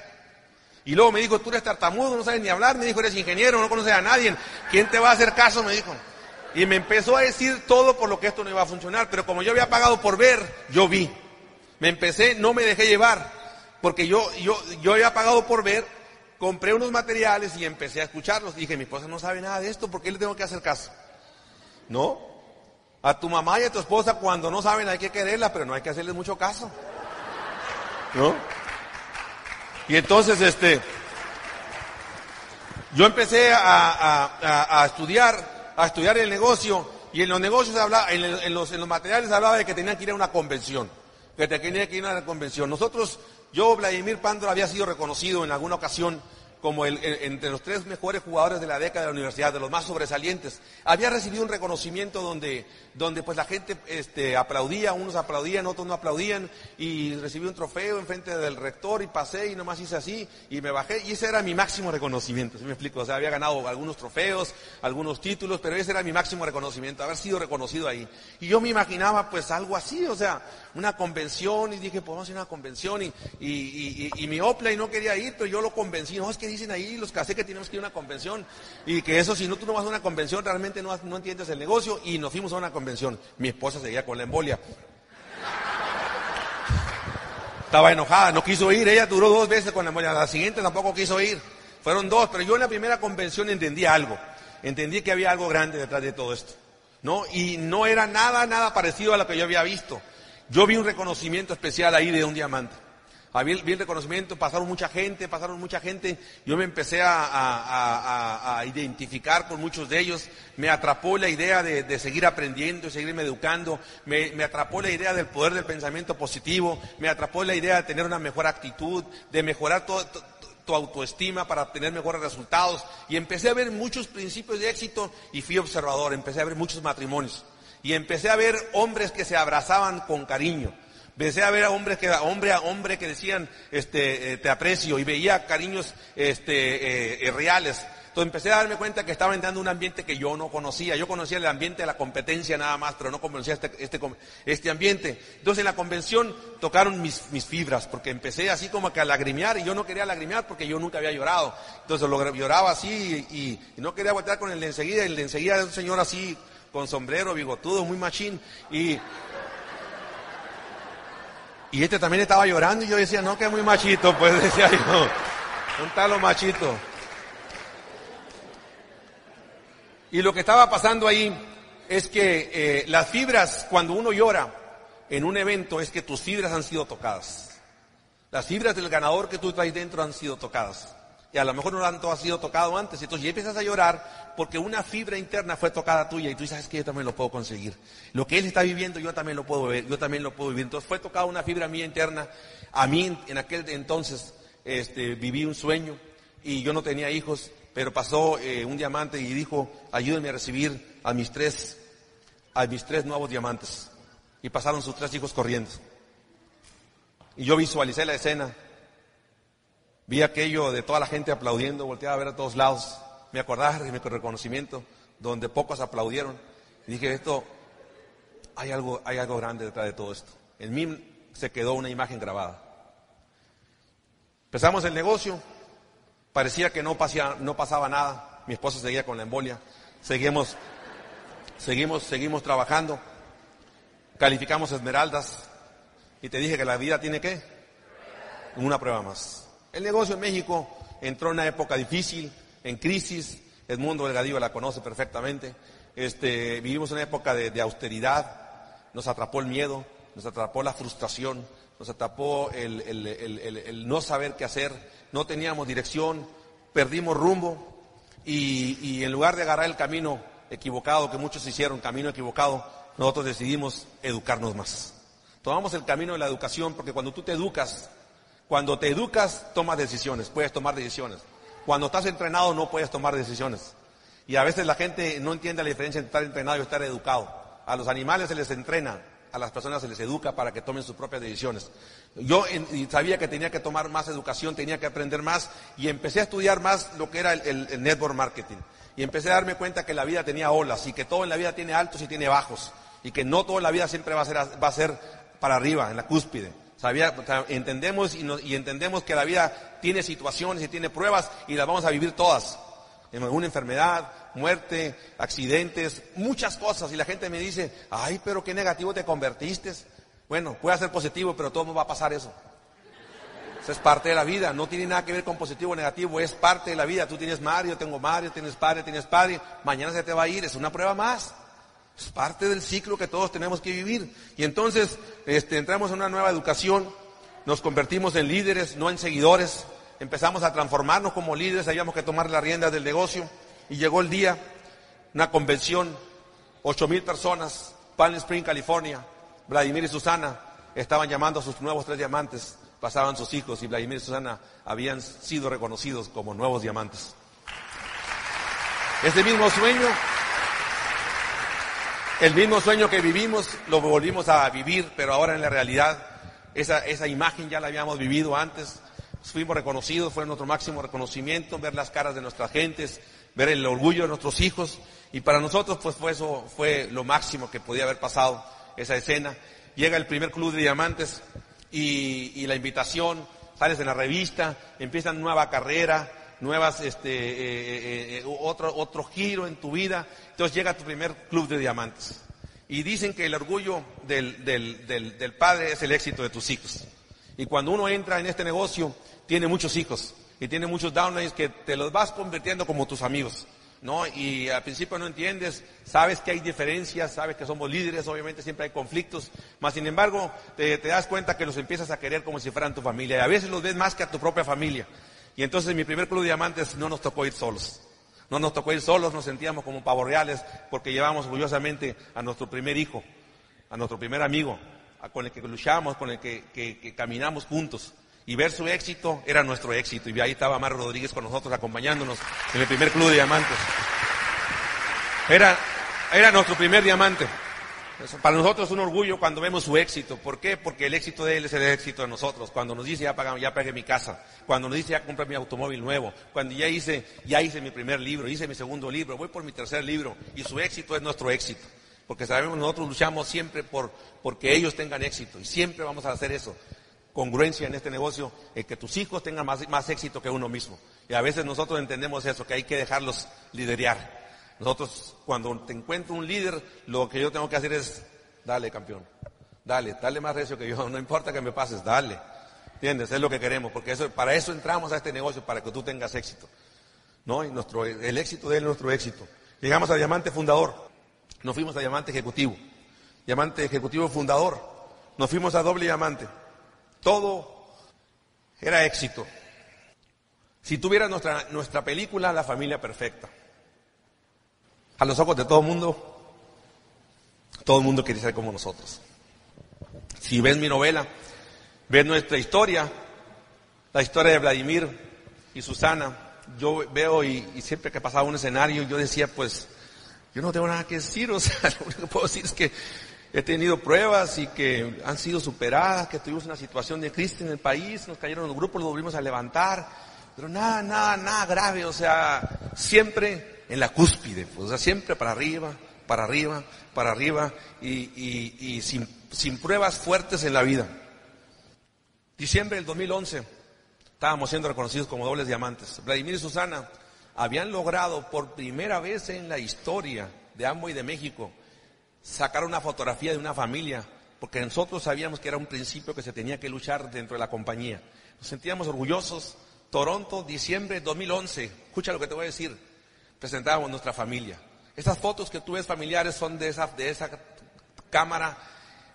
Y luego me dijo, tú eres tartamudo, no sabes ni hablar, me dijo, eres ingeniero, no conoces a nadie, ¿quién te va a hacer caso? Me dijo. Y me empezó a decir todo por lo que esto no iba a funcionar, pero como yo había pagado por ver, yo vi. Me empecé, no me dejé llevar, porque yo, yo, yo había pagado por ver, compré unos materiales y empecé a escucharlos. Dije, mi esposa no sabe nada de esto, ¿por qué le tengo que hacer caso? ¿No? A tu mamá y a tu esposa cuando no saben hay que quererla, pero no hay que hacerles mucho caso. ¿No? Y entonces, este, yo empecé a, estudiar, a estudiar el negocio, y en los negocios hablaba, en, los, en los materiales hablaba de que tenían que ir a una convención, que tenían que ir a una convención. Nosotros, yo, Vladimir Pandora, había sido reconocido en alguna ocasión como el, entre los tres mejores jugadores de la década de la universidad, de los más sobresalientes. Había recibido un reconocimiento donde, donde pues la gente este, aplaudía, unos aplaudían, otros no aplaudían, y recibí un trofeo en frente del rector y pasé y nomás hice así y me bajé, y ese era mi máximo reconocimiento, ¿sí me explico? O sea, había ganado algunos trofeos, algunos títulos, pero ese era mi máximo reconocimiento, haber sido reconocido ahí. Y yo me imaginaba pues algo así, o sea, una convención, y dije, pues vamos a a una convención, y, y, y, y mi opla y no quería ir, pero yo lo convencí, no, es que dicen ahí los casé que tenemos que ir a una convención y que eso si no tú no vas a una convención realmente no, no entiendes el negocio y nos fuimos a una convención. Mi esposa seguía con la embolia. Estaba enojada, no quiso ir, ella duró dos veces con la embolia, la siguiente tampoco quiso ir. Fueron dos, pero yo en la primera convención entendí algo. Entendí que había algo grande detrás de todo esto. ¿No? Y no era nada, nada parecido a lo que yo había visto. Yo vi un reconocimiento especial ahí de un diamante. Había el reconocimiento, pasaron mucha gente, pasaron mucha gente. Yo me empecé a, identificar con muchos de ellos. Me atrapó la idea de, seguir aprendiendo, de seguirme educando. Me, atrapó la idea del poder del pensamiento positivo. Me atrapó la idea de tener una mejor actitud, de mejorar tu autoestima para obtener mejores resultados. Y empecé a ver muchos principios de éxito y fui observador. Empecé a ver muchos matrimonios. Y empecé a ver hombres que se abrazaban con cariño Empecé a ver a hombres que, hombre a hombre que decían, este, eh, te aprecio, y veía cariños, este, eh, eh, reales. Entonces empecé a darme cuenta que estaba entrando un ambiente que yo no conocía. Yo conocía el ambiente de la competencia nada más, pero no conocía este, este, este ambiente. Entonces en la convención tocaron mis, mis fibras, porque empecé así como que a lagrimear, y yo no quería lagrimear porque yo nunca había llorado. Entonces lo lloraba así y, y no quería voltear con el de enseguida, el de enseguida era un señor así, con sombrero, bigotudo, muy machín, y... Y este también estaba llorando y yo decía, no, que muy machito, pues (laughs) decía yo, un talo machito. Y lo que estaba pasando ahí es que eh, las fibras, cuando uno llora en un evento, es que tus fibras han sido tocadas. Las fibras del ganador que tú traes dentro han sido tocadas. Y a lo mejor no han todo sido tocado antes. Entonces ya empiezas a llorar porque una fibra interna fue tocada tuya y tú sabes que yo también lo puedo conseguir. Lo que él está viviendo yo también lo puedo ver, yo también lo puedo vivir. Entonces fue tocada una fibra mía interna. A mí en aquel entonces este, viví un sueño y yo no tenía hijos pero pasó eh, un diamante y dijo, ayúdenme a recibir a mis tres, a mis tres nuevos diamantes. Y pasaron sus tres hijos corriendo. Y yo visualicé la escena. Vi aquello de toda la gente aplaudiendo, volteaba a ver a todos lados. Me acordaba de mi reconocimiento, donde pocos aplaudieron. Y dije, esto, hay algo, hay algo grande detrás de todo esto. En mí se quedó una imagen grabada. Empezamos el negocio, Parecía que no, no pasaba nada. Mi esposa seguía con la embolia. Seguimos, seguimos, seguimos trabajando. Calificamos esmeraldas. Y te dije que la vida tiene que una prueba más. El negocio en México entró en una época difícil, en crisis. El mundo del la conoce perfectamente. Este, vivimos una época de, austeridad. Nos atrapó el miedo, nos atrapó la frustración, nos atrapó el, el no saber qué hacer no teníamos dirección, perdimos rumbo y, en lugar de agarrar el camino equivocado que muchos hicieron, camino equivocado, nosotros decidimos educarnos más. Tomamos el camino de la educación porque cuando tú te educas, cuando te educas, tomas decisiones, puedes tomar decisiones. Cuando estás entrenado no puedes tomar decisiones. Y a veces la gente no entiende la diferencia entre estar entrenado y estar educado. A los animales se les entrena, a las personas se les educa para que tomen sus propias decisiones. Yo sabía que tenía que tomar más educación, tenía que aprender más y empecé a estudiar más lo que era el, network marketing. Y empecé a darme cuenta que la vida tenía olas y que todo en la vida tiene altos y tiene bajos. Y que no toda la vida siempre va a ser, va a ser para arriba, en la cúspide. Sabía, entendemos y, y entendemos que la vida tiene situaciones y tiene pruebas y las vamos a vivir todas. En alguna enfermedad, muerte, accidentes, muchas cosas. Y la gente me dice, ay, pero qué negativo te convertiste. Bueno, puede ser positivo, pero todo va a pasar eso. Eso es parte de la vida, no tiene nada que ver con positivo o negativo, es parte de la vida. Tú tienes Mario, tengo Mario, tienes padre, tienes padre, mañana se te va a ir, es una prueba más. Es parte del ciclo que todos tenemos que vivir. Y entonces este, entramos en una nueva educación, nos convertimos en líderes, no en seguidores. Empezamos a transformarnos como líderes, habíamos que tomar las riendas del negocio. Y llegó el día, una convención, ocho mil personas, Palm Spring, California. Vladimir y Susana estaban llamando a sus nuevos tres diamantes. Pasaban sus hijos y Vladimir y Susana habían sido reconocidos como nuevos diamantes. Este mismo sueño, el mismo sueño que vivimos, lo volvimos a vivir, pero ahora en la realidad, esa, esa imagen ya la habíamos vivido antes. Fuimos reconocidos, fue nuestro máximo reconocimiento, ver las caras de nuestras gentes, ver el orgullo de nuestros hijos. Y para nosotros, pues fue eso, fue lo máximo que podía haber pasado, esa escena. Llega el primer club de diamantes y, la invitación, sales en la revista, empiezan nueva carrera, nuevas, este, eh, eh, eh, otro, otro giro en tu vida. Entonces llega tu primer club de diamantes. Y dicen que el orgullo del, del, del, del padre es el éxito de tus hijos. Y cuando uno entra en este negocio, tiene muchos hijos y tiene muchos downlines que te los vas convirtiendo como tus amigos. ¿no? Y al principio no entiendes, sabes que hay diferencias, sabes que somos líderes, obviamente siempre hay conflictos, mas sin embargo te, das cuenta que los empiezas a querer como si fueran tu familia y a veces los ves más que a tu propia familia. Y entonces en mi primer club de diamantes no nos tocó ir solos. No nos tocó ir solos, nos sentíamos como pavos reales porque llevamos orgullosamente a nuestro primer hijo, a nuestro primer amigo, con el que luchamos, con el que caminamos juntos y ver su éxito era nuestro éxito. Y ahí estaba Mario Rodríguez con nosotros acompañándonos en el primer club de diamantes. Era, era nuestro primer diamante. Para nosotros es un orgullo cuando vemos su éxito. ¿Por qué? Porque el éxito de él es el éxito de nosotros. Cuando nos dice ya pagué, ya pagué mi casa, cuando nos dice ya compré mi automóvil nuevo, cuando ya hice, ya hice mi primer libro, hice mi segundo libro, voy por mi tercer libro y su éxito es nuestro éxito. Porque sabemos nosotros luchamos siempre por porque ellos tengan éxito y siempre vamos a hacer eso. Congruencia en este negocio, el que tus hijos tengan más, más éxito que uno mismo. Y a veces nosotros entendemos eso, que hay que dejarlos liderear. Nosotros, cuando te encuentro un líder, lo que yo tengo que hacer es, dale campeón, dale, dale más recio que yo, (laughs) no importa que me pases, dale. ¿Entiendes? Es lo que queremos, porque eso, para eso entramos a este negocio, para que tú tengas éxito. ¿No? Y nuestro, el éxito de él es nuestro éxito. Llegamos a diamante fundador, nos fuimos a diamante ejecutivo, diamante ejecutivo fundador, nos fuimos a doble diamante. Todo era éxito. Si tuviera nuestra, nuestra película, La familia perfecta los ojos de todo el mundo, todo el mundo quiere ser como nosotros. Si ves mi novela, ves nuestra historia, la historia de Vladimir y Susana, yo veo y, siempre que pasaba un escenario yo decía, pues, yo no tengo nada que decir, o sea, (laughs) lo único que puedo decir es que he tenido pruebas y que han sido superadas, que tuvimos una situación de crisis en el país, nos cayeron los grupos, los volvimos a levantar, pero nada, nada, nada grave, o sea, siempre en la cúspide, pues, o sea, siempre para arriba, para arriba, para arriba y, sin, sin, pruebas fuertes en la vida. Diciembre del 2011, estábamos siendo reconocidos como dobles diamantes. Vladimir y Susana habían logrado por primera vez en la historia de Ambo y de México sacar una fotografía de una familia, porque nosotros sabíamos que era un principio que se tenía que luchar dentro de la compañía. Nos sentíamos orgullosos. Toronto, diciembre del 2011. Escucha lo que te voy a decir presentábamos nuestra familia. Estas fotos que tú ves familiares son de esa, de esa cámara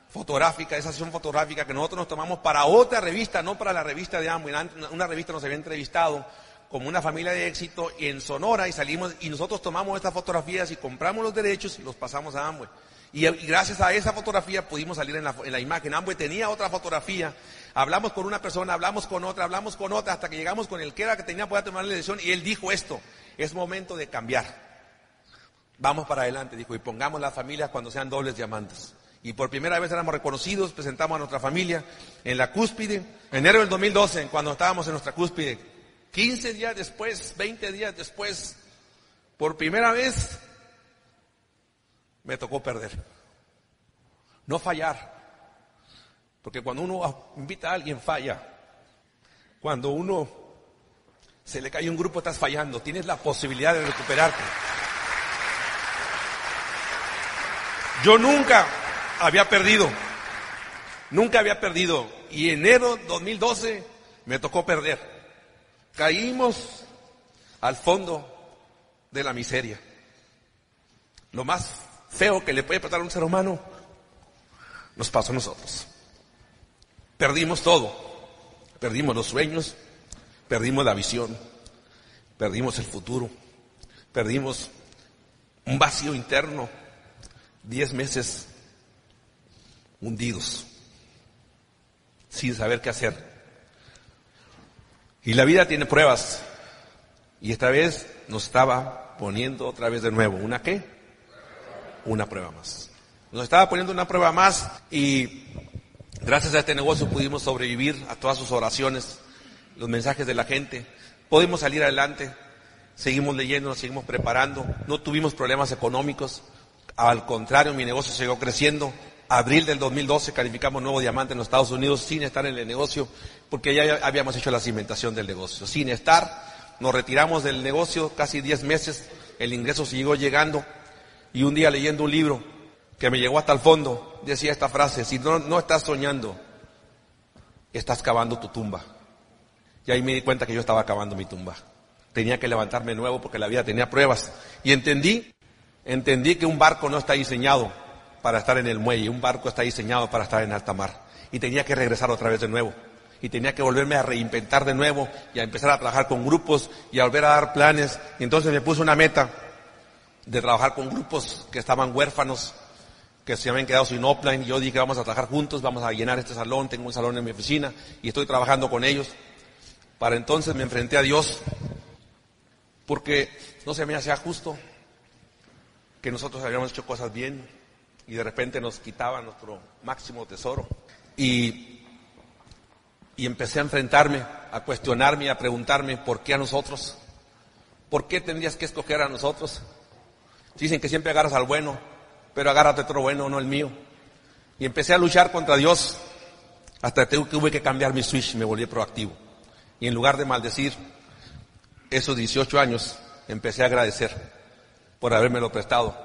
fotográfica, esa sesión fotográfica que nosotros nos tomamos para otra revista, no para la revista de Amway. Una revista nos había entrevistado como una familia de éxito en Sonora y salimos y nosotros tomamos estas fotografías y compramos los derechos y los pasamos a Amway. Y, gracias a esa fotografía pudimos salir en la, en la imagen. Amway tenía otra fotografía. Hablamos con una persona, hablamos con otra, hablamos con otra, hasta que llegamos con el que era que tenía poder tomar la decisión y él dijo esto. Es momento de cambiar. Vamos para adelante, dijo, y pongamos las familias cuando sean dobles diamantes. Y por primera vez éramos reconocidos, presentamos a nuestra familia en la cúspide. Enero del 2012, cuando estábamos en nuestra cúspide, 15 días después, 20 días después, por primera vez, me tocó perder. No fallar. Porque cuando uno invita a alguien, falla. Cuando uno se le cae un grupo, estás fallando. Tienes la posibilidad de recuperarte. Yo nunca había perdido. Nunca había perdido. Y enero 2012 me tocó perder. Caímos al fondo de la miseria. Lo más feo que le puede pasar a un ser humano nos pasó a nosotros. Perdimos todo. Perdimos los sueños, Perdimos la visión, perdimos el futuro, perdimos un vacío interno, diez meses hundidos, sin saber qué hacer. Y la vida tiene pruebas, y esta vez nos estaba poniendo otra vez de nuevo, ¿una qué? Una prueba más. Nos estaba poniendo una prueba más y gracias a este negocio pudimos sobrevivir a todas sus oraciones, los mensajes de la gente, podemos salir adelante, seguimos leyendo, nos seguimos preparando, no tuvimos problemas económicos, al contrario, mi negocio siguió creciendo. Abril del 2012 calificamos nuevo diamante en los Estados Unidos sin estar en el negocio, porque ya habíamos hecho la cimentación del negocio. Sin estar, nos retiramos del negocio casi 10 meses, el ingreso siguió llegando, y un día leyendo un libro que me llegó hasta el fondo, decía esta frase, si no, no estás soñando, estás cavando tu tumba. Y ahí me di cuenta que yo estaba acabando mi tumba. Tenía que levantarme nuevo porque la vida tenía pruebas. Y entendí, entendí que un barco no está diseñado para estar en el muelle, un barco está diseñado para estar en alta mar. Y tenía que regresar otra vez de nuevo. Y tenía que volverme a reinventar de nuevo y a empezar a trabajar con grupos y a volver a dar planes. Y entonces me puse una meta de trabajar con grupos que estaban huérfanos, que se habían quedado sin offline. Yo dije, vamos a trabajar juntos, vamos a llenar este salón, tengo un salón en mi oficina y estoy trabajando con ellos. Para entonces me enfrenté a Dios porque no se me hacía justo que nosotros habíamos hecho cosas bien y de repente nos quitaba nuestro máximo tesoro. Y, y empecé a enfrentarme, a cuestionarme, a preguntarme, ¿por qué a nosotros? ¿Por qué tendrías que escoger a nosotros? Dicen que siempre agarras al bueno, pero agárrate otro bueno, no el mío. Y empecé a luchar contra Dios hasta que tuve que cambiar mi switch me volví proactivo. Y en lugar de maldecir esos 18 años, empecé a agradecer por habérmelo prestado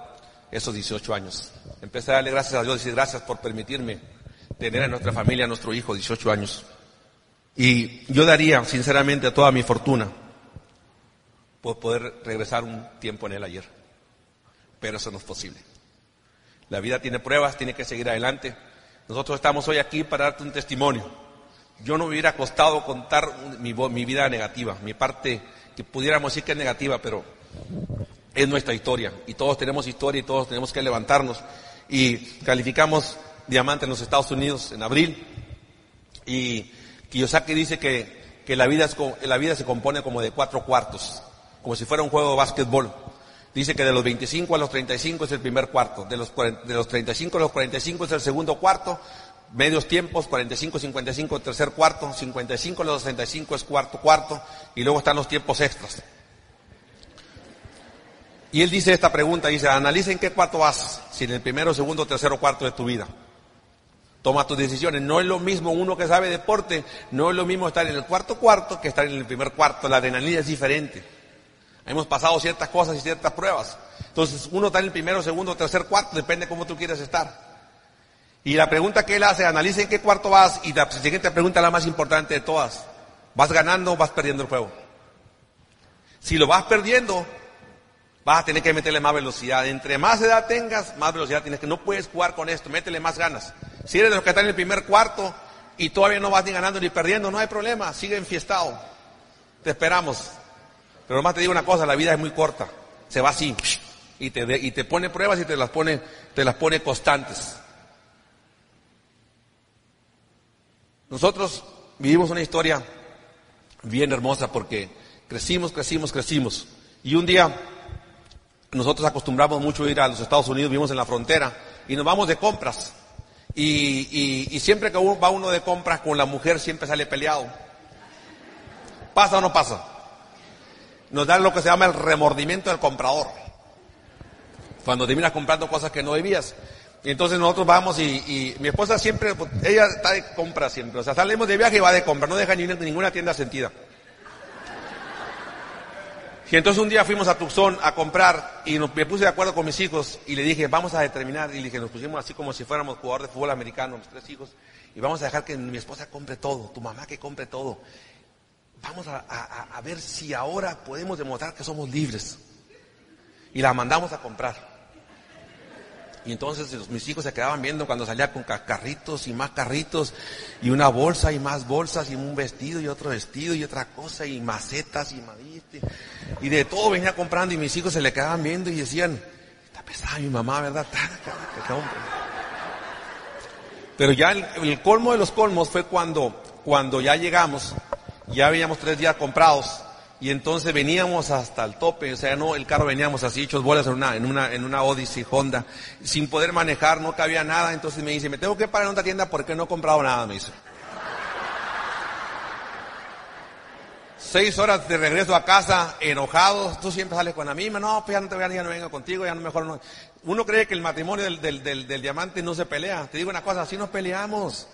esos 18 años. Empecé a darle gracias a Dios y decir gracias por permitirme tener a nuestra familia, a nuestro hijo, 18 años. Y yo daría, sinceramente, toda mi fortuna por poder regresar un tiempo en él ayer. Pero eso no es posible. La vida tiene pruebas, tiene que seguir adelante. Nosotros estamos hoy aquí para darte un testimonio. Yo no me hubiera costado contar mi, mi vida negativa, mi parte que pudiéramos decir que es negativa, pero es nuestra historia. Y todos tenemos historia y todos tenemos que levantarnos. Y calificamos diamante en los Estados Unidos en abril. Y Kiyosaki dice que, que la, vida es, la vida se compone como de cuatro cuartos, como si fuera un juego de básquetbol. Dice que de los 25 a los 35 es el primer cuarto, de los, de los 35 a los 45 es el segundo cuarto, medios tiempos, 45, 55 tercer cuarto, 55 a los 65 es cuarto cuarto, y luego están los tiempos extras. Y él dice esta pregunta, dice, analiza en qué cuarto vas, si en el primero, segundo, tercero, cuarto de tu vida. Toma tus decisiones. No es lo mismo uno que sabe deporte, no es lo mismo estar en el cuarto cuarto que estar en el primer cuarto. La adrenalina es diferente. Hemos pasado ciertas cosas y ciertas pruebas. Entonces, uno está en el primero, segundo, tercer cuarto, depende cómo tú quieres estar. Y la pregunta que él hace, analiza en qué cuarto vas, y la siguiente pregunta la más importante de todas. ¿Vas ganando o vas perdiendo el juego? Si lo vas perdiendo, vas a tener que meterle más velocidad. Entre más edad tengas, más velocidad tienes que. No puedes jugar con esto, métele más ganas. Si eres de los que están en el primer cuarto y todavía no vas ni ganando ni perdiendo, no hay problema, sigue enfiestado. Te esperamos. Pero más te digo una cosa, la vida es muy corta. Se va así y te, y te pone pruebas y te las pone, te las pone constantes. Nosotros vivimos una historia bien hermosa porque crecimos, crecimos, crecimos. Y un día nosotros acostumbramos mucho a ir a los Estados Unidos, vivimos en la frontera y nos vamos de compras. Y, y, siempre que va uno de compras con la mujer siempre sale peleado. ¿Pasa o no pasa? Nos da lo que se llama el remordimiento del comprador. Cuando terminas comprando cosas que no debías. Y entonces nosotros vamos y, mi esposa siempre, pues, ella está de compra siempre. O sea, salimos de viaje y va de compra, no deja ni ninguna tienda sentida. Y entonces un día fuimos a Tucson a comprar y me puse de acuerdo con mis hijos y le dije, vamos a determinar, y le dije, nos pusimos así como si fuéramos jugadores de fútbol americano, mis tres hijos, y vamos a dejar que mi esposa compre todo, tu mamá que compre todo. Vamos a, a ver si ahora podemos demostrar que somos libres. Y la mandamos a comprar. Y entonces mis hijos se quedaban viendo cuando salía con carritos y más carritos y una bolsa y más bolsas y un vestido y otro vestido y otra cosa y macetas y y de todo venía comprando y mis hijos se le quedaban viendo y decían, está pesada mi mamá, ¿verdad? Pero ya el, el, colmo de los colmos fue cuando, cuando ya llegamos, ya habíamos tres días comprados y entonces veníamos hasta el tope, o sea, no, el carro veníamos así hechos bolas en una, en una, en una Odyssey Honda, sin poder manejar, no cabía nada, entonces me dice, me tengo que parar en otra tienda porque no he comprado nada, me dice. Seis horas de regreso a casa, enojados, tú siempre sales con la misma, no, pues ya no te voy a ya no vengo contigo, ya no mejor no. Uno cree que el matrimonio del, del, del, del diamante no se pelea, te digo una cosa, así nos peleamos.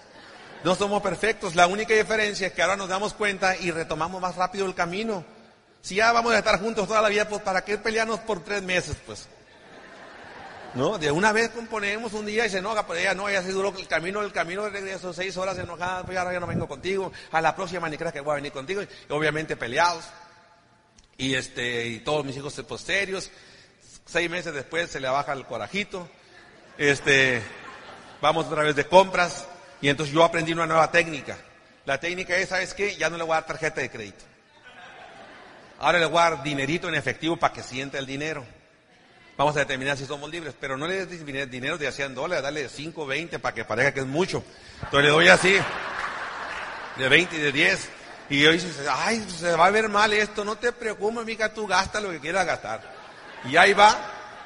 No somos perfectos, la única diferencia es que ahora nos damos cuenta y retomamos más rápido el camino. Si ya vamos a estar juntos toda la vida, pues ¿para qué pelearnos por tres meses, pues? ¿No? De una vez componemos un día y se enoja, pero ella no, ella se duró el camino, el camino de regreso, seis horas enojada, pues ahora ya no vengo contigo, a la próxima ni creas que voy a venir contigo, y obviamente peleados. Y este, y todos mis hijos pues serios, seis meses después se le baja el corajito, este, vamos otra vez de compras, y entonces yo aprendí una nueva técnica. La técnica es, ¿sabes qué? Ya no le voy a dar tarjeta de crédito. Ahora le voy a dar dinerito en efectivo para que sienta el dinero. Vamos a determinar si somos libres, pero no le des dinero de 100 dólares, dale de 5, 20 para que parezca que es mucho. Entonces le doy así, de 20 y de 10. Y yo dice, ay, se va a ver mal esto, no te preocupes, mica, tú gasta lo que quieras gastar. Y ahí va,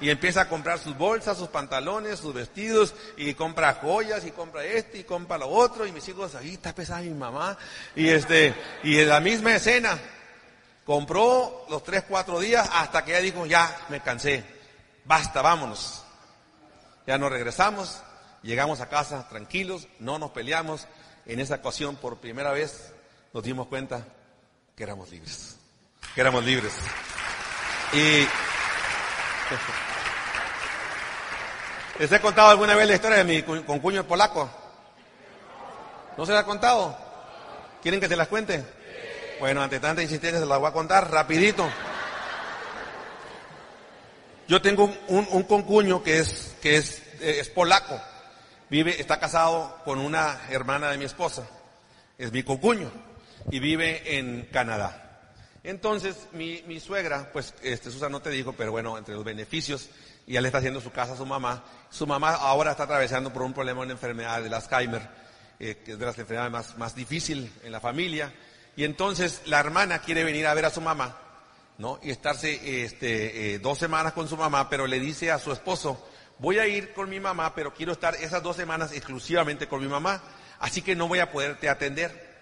y empieza a comprar sus bolsas, sus pantalones, sus vestidos, y compra joyas, y compra este, y compra lo otro, y mis hijos, ahí está pesada mi mamá, y este, y en la misma escena, compró los tres, cuatro días, hasta que ella dijo, ya, me cansé, basta, vámonos. Ya nos regresamos, llegamos a casa tranquilos, no nos peleamos, en esa ocasión por primera vez nos dimos cuenta que éramos libres, que éramos libres. Y ¿Les he contado alguna vez la historia de mi concuño polaco? ¿No se la ha contado? ¿Quieren que se las cuente? Bueno, ante tanta insistencia se las voy a contar rapidito. Yo tengo un, un concuño que es, que es, eh, es polaco. Vive, está casado con una hermana de mi esposa. Es mi concuño. Y vive en Canadá. Entonces, mi, mi suegra, pues, este, Susan no te dijo, pero bueno, entre los beneficios, y él está haciendo su casa a su mamá. Su mamá ahora está atravesando por un problema, una enfermedad de Alzheimer, eh, que es de las enfermedades más, más difícil en la familia. Y entonces la hermana quiere venir a ver a su mamá, ¿no? Y estarse, este, eh, dos semanas con su mamá, pero le dice a su esposo, voy a ir con mi mamá, pero quiero estar esas dos semanas exclusivamente con mi mamá, así que no voy a poderte atender.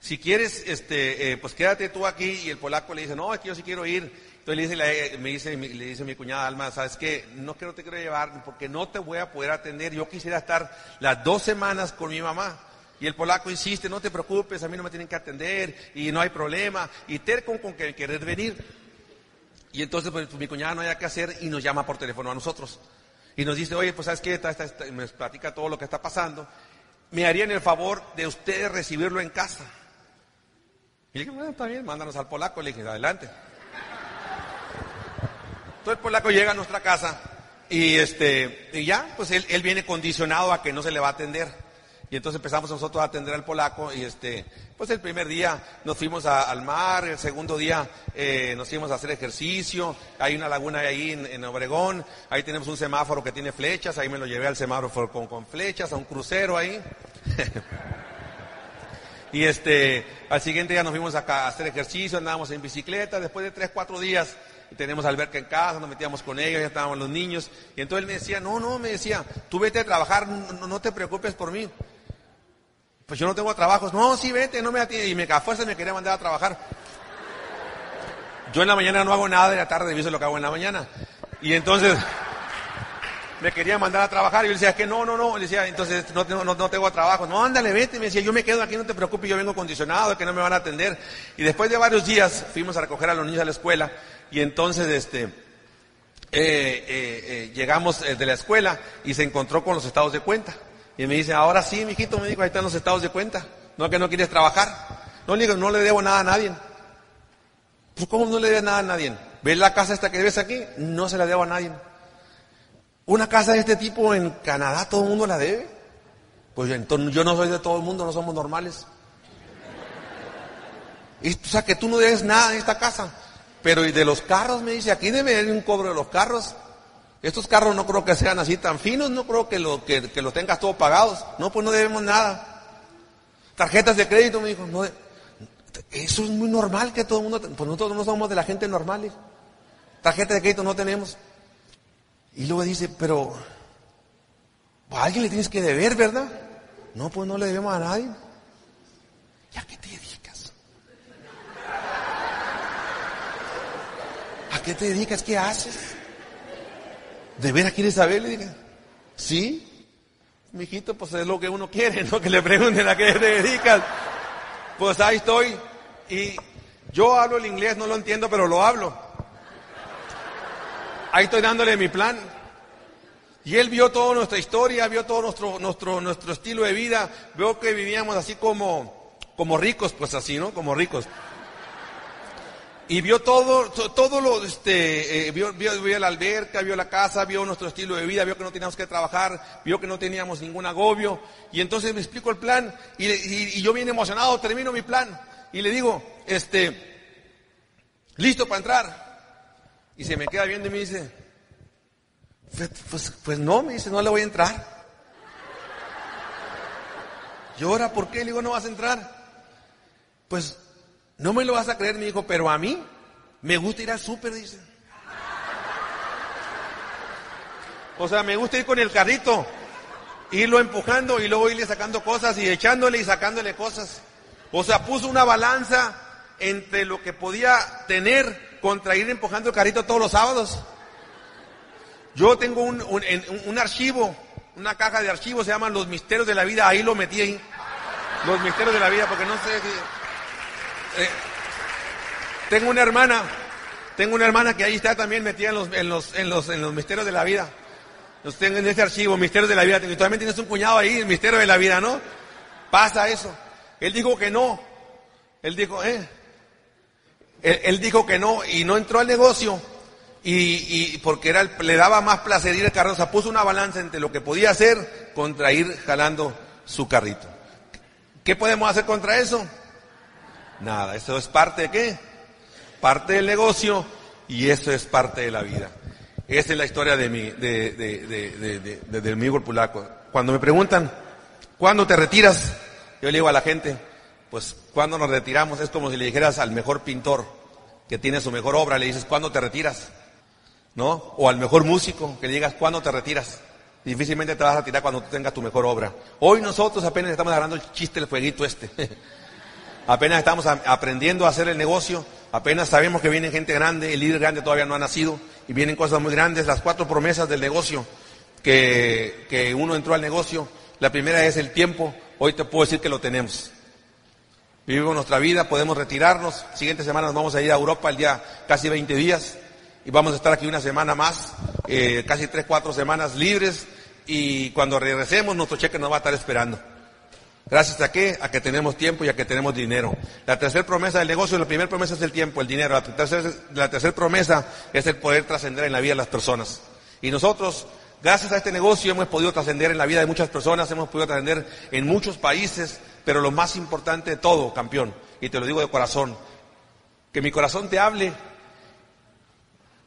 Si quieres, este, eh, pues quédate tú aquí. Y el polaco le dice, no, es que yo sí quiero ir. Entonces le dice, me dice, le dice mi cuñada Alma, ¿sabes qué? No quiero te quiero llevar porque no te voy a poder atender. Yo quisiera estar las dos semanas con mi mamá. Y el polaco insiste, no te preocupes, a mí no me tienen que atender y no hay problema. Y terco con que querer venir. Y entonces pues, mi cuñada no haya que hacer y nos llama por teléfono a nosotros. Y nos dice, oye, pues sabes qué, me platica todo lo que está pasando. Me harían el favor de ustedes recibirlo en casa. Y le dije, bueno, está bien, mándanos al polaco. Le dije, adelante. Entonces el polaco llega a nuestra casa y este, y ya, pues él, él viene condicionado a que no se le va a atender. Y entonces empezamos nosotros a atender al polaco y este, pues el primer día nos fuimos al mar, el segundo día eh, nos fuimos a hacer ejercicio, hay una laguna ahí en, Obregón, ahí tenemos un semáforo que tiene flechas, ahí me lo llevé al semáforo con, con flechas, a un crucero ahí. (laughs) Y este, al siguiente día nos fuimos acá a hacer ejercicio, andábamos en bicicleta, después de tres, cuatro días tenemos alberca en casa, nos metíamos con ellos, ya estábamos los niños. Y entonces él me decía, no, no, me decía, tú vete a trabajar, no, te preocupes por mí. Pues yo no tengo trabajos. No, sí, vete, no me atiende. Y me a fuerza me quería mandar a trabajar. Yo en la mañana no hago nada, de la tarde reviso lo que hago en la mañana. Y entonces me quería mandar a trabajar y yo le decía, que no, no, no, le decía, entonces no, no, no tengo trabajo, no, ándale, vete, me decía, yo me quedo aquí, no te preocupes, yo vengo condicionado, que no me van a atender. Y después de varios días fuimos a recoger a los niños a la escuela y entonces este, eh, eh, eh, llegamos de la escuela y se encontró con los estados de cuenta. Y me dice, ahora sí, mijito, me dijo, ahí están los estados de cuenta. No que no quieres trabajar. No le digo, no le debo nada a nadie. Pues ¿cómo no le debes nada a nadie? ¿Ves la casa esta que ves aquí? No se la debo a nadie. Una casa de este tipo en Canadá todo el mundo la debe. Pues yo no soy de todo el mundo, no somos normales. Y, o sea que tú no debes nada en esta casa. Pero y de los carros, me dice, aquí debe haber un cobro de los carros. Estos carros no creo que sean así tan finos, no creo que lo, que, tengas todo pagados. No, pues no debemos nada. Tarjetas de crédito, me dijo, no, eso es muy normal que todo el mundo, pues nosotros no somos de la gente normales. Tarjetas de crédito no tenemos. Y luego dice, pero a alguien le tienes que deber, ¿verdad? No, pues no le debemos a nadie. ¿Y a qué te dedicas? ¿A qué te dedicas? ¿Qué haces? ¿De veras quieres saber? Le dije, sí. Mijito, pues es lo que uno quiere, (laughs) ¿no? Que le pregunten a qué te dedicas. Pues ahí estoy. Y yo hablo el inglés, no lo entiendo, pero lo hablo. Ahí estoy dándole mi plan. Y él vio toda nuestra historia, vio todo nuestro, nuestro, nuestro estilo de vida, vio que vivíamos así como, como ricos, pues así, ¿no? Como ricos. Y vio todo, todo lo, este, eh, vio, vio, vio, la alberca, vio la casa, vio nuestro estilo de vida, vio que no teníamos que trabajar, vio que no teníamos ningún agobio. Y entonces me explico el plan y, y, y yo bien emocionado termino mi plan y le digo, este, listo para entrar. Y se me queda viendo y me dice, pues, pues, pues, no, me dice, no le voy a entrar. (laughs) Llora, ¿por qué? Le digo, no vas a entrar. Pues no me lo vas a creer, me dijo, pero a mí me gusta ir al súper, dice. O sea, me gusta ir con el carrito, irlo empujando y luego irle sacando cosas y echándole y sacándole cosas. O sea, puso una balanza entre lo que podía tener contra ir empujando el carrito todos los sábados. Yo tengo un, un, archivo, una caja de archivos, se llaman Los Misterios de la Vida, ahí lo metí ahí. Los Misterios de la Vida, porque no sé si... Eh, tengo una hermana, tengo una hermana que ahí está también metida en los, en los, en los, en los misterios de la vida. Los tengo en ese archivo, misterios de la vida. Y también tienes un cuñado ahí, el misterio de la vida, ¿no? Pasa eso. Él dijo que no. Él dijo, eh. Él, dijo que no y no entró al negocio. Y, y porque era le daba más placer ir al carro. O sea, puso una balanza entre lo que podía hacer contra ir jalando su carrito. ¿Qué podemos hacer contra eso? Nada, eso es parte de qué? Parte del negocio y eso es parte de la vida. Esa es la historia de mi, de, de, de, de mi polaco. Cuando me preguntan, ¿cuándo te retiras? Yo le digo a la gente, pues cuando nos retiramos es como si le dijeras al mejor pintor que tiene su mejor obra, le dices, ¿cuándo te retiras? ¿No? O al mejor músico que le digas, ¿cuándo te retiras? Difícilmente te vas a retirar cuando tú tengas tu mejor obra. Hoy nosotros apenas estamos agarrando el chiste, el fueguito este. (laughs) apenas estamos aprendiendo a hacer el negocio, apenas sabemos que viene gente grande, el líder grande todavía no ha nacido y vienen cosas muy grandes. Las cuatro promesas del negocio que, que uno entró al negocio, la primera es el tiempo, Hoy te puedo decir que lo tenemos. Vivimos nuestra vida, podemos retirarnos. Siguientes semanas vamos a ir a Europa el día casi 20 días y vamos a estar aquí una semana más, eh, casi 3, 4 semanas libres y cuando regresemos nuestro cheque nos va a estar esperando. Gracias a qué? A que tenemos tiempo y a que tenemos dinero. La tercera promesa del negocio, la primera promesa es el tiempo, el dinero. La tercera, la tercera promesa es el poder trascender en la vida de las personas. Y nosotros Gracias a este negocio hemos podido trascender en la vida de muchas personas, hemos podido trascender en muchos países, pero lo más importante de todo, campeón, y te lo digo de corazón, que mi corazón te hable.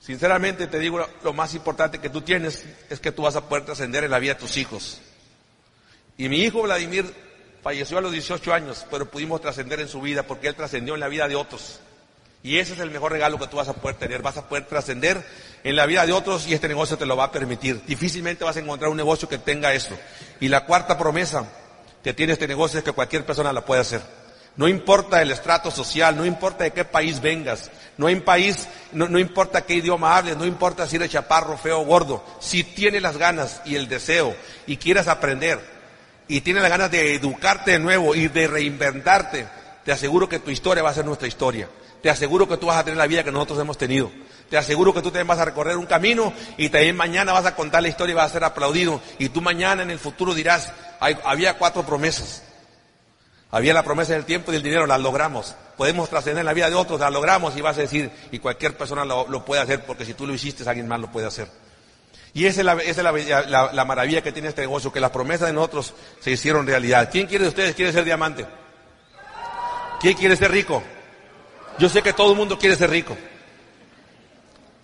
Sinceramente te digo, lo más importante que tú tienes es que tú vas a poder trascender en la vida de tus hijos. Y mi hijo Vladimir falleció a los 18 años, pero pudimos trascender en su vida porque él trascendió en la vida de otros. Y ese es el mejor regalo que tú vas a poder tener. Vas a poder trascender en la vida de otros y este negocio te lo va a permitir. Difícilmente vas a encontrar un negocio que tenga eso. Y la cuarta promesa que tiene este negocio es que cualquier persona la puede hacer. No importa el estrato social, no importa de qué país vengas, no, en país, no, no importa qué idioma hables, no importa si eres chaparro, feo gordo. Si tienes las ganas y el deseo y quieres aprender y tienes las ganas de educarte de nuevo y de reinventarte, te aseguro que tu historia va a ser nuestra historia te aseguro que tú vas a tener la vida que nosotros hemos tenido. Te aseguro que tú también vas a recorrer un camino y también mañana vas a contar la historia y vas a ser aplaudido. Y tú mañana en el futuro dirás, había cuatro promesas. Había la promesa del tiempo y del dinero, la logramos. Podemos trascender la vida de otros, la logramos y vas a decir, y cualquier persona lo, puede hacer porque si tú lo hiciste, alguien más lo puede hacer. Y esa es, la, maravilla que tiene este negocio, que las promesas de nosotros se hicieron realidad. ¿Quién quiere de ustedes quiere ser diamante? ¿Quién quiere ser rico? Yo sé que todo el mundo quiere ser rico.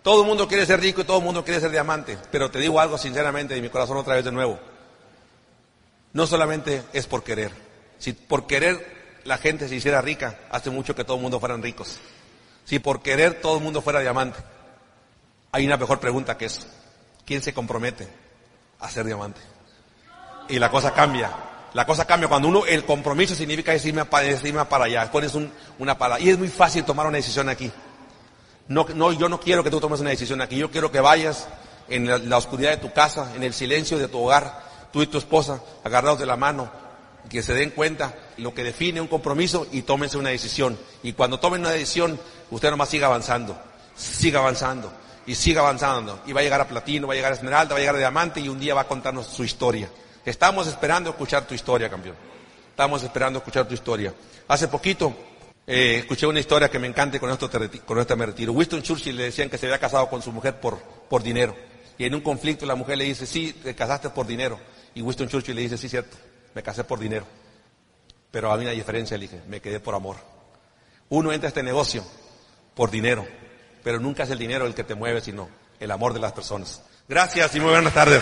Todo el mundo quiere ser rico y todo el mundo quiere ser diamante. Pero te digo algo sinceramente de mi corazón otra vez de nuevo. No solamente es por querer. Si por querer la gente se hiciera rica, hace mucho que todo el mundo fueran ricos. Si por querer todo el mundo fuera diamante, hay una mejor pregunta que es, ¿quién se compromete a ser diamante? Y la cosa cambia. La cosa cambia cuando uno, el compromiso significa irme para, para allá, pones una para y es muy fácil tomar una decisión aquí. No, no, yo no quiero que tú tomes una decisión aquí, yo quiero que vayas en la, oscuridad de tu casa, en el silencio de tu hogar, tú y tu esposa, agarrados de la mano, que se den cuenta lo que define un compromiso y tómense una decisión. Y cuando tomen una decisión, usted nomás siga avanzando, siga avanzando y siga avanzando. Y va a llegar a platino, va a llegar a esmeralda, va a llegar a diamante y un día va a contarnos su historia. Estamos esperando escuchar tu historia, campeón. Estamos esperando escuchar tu historia. Hace poquito eh, escuché una historia que me encanta con esto, con me retiro. Winston Churchill le decían que se había casado con su mujer por, por dinero. Y en un conflicto la mujer le dice, sí, te casaste por dinero. Y Winston Churchill le dice, sí, cierto, me casé por dinero. Pero a mí una diferencia, le dije, me quedé por amor. Uno entra a este negocio por dinero, pero nunca es el dinero el que te mueve, sino el amor de las personas. Gracias y muy buenas tardes.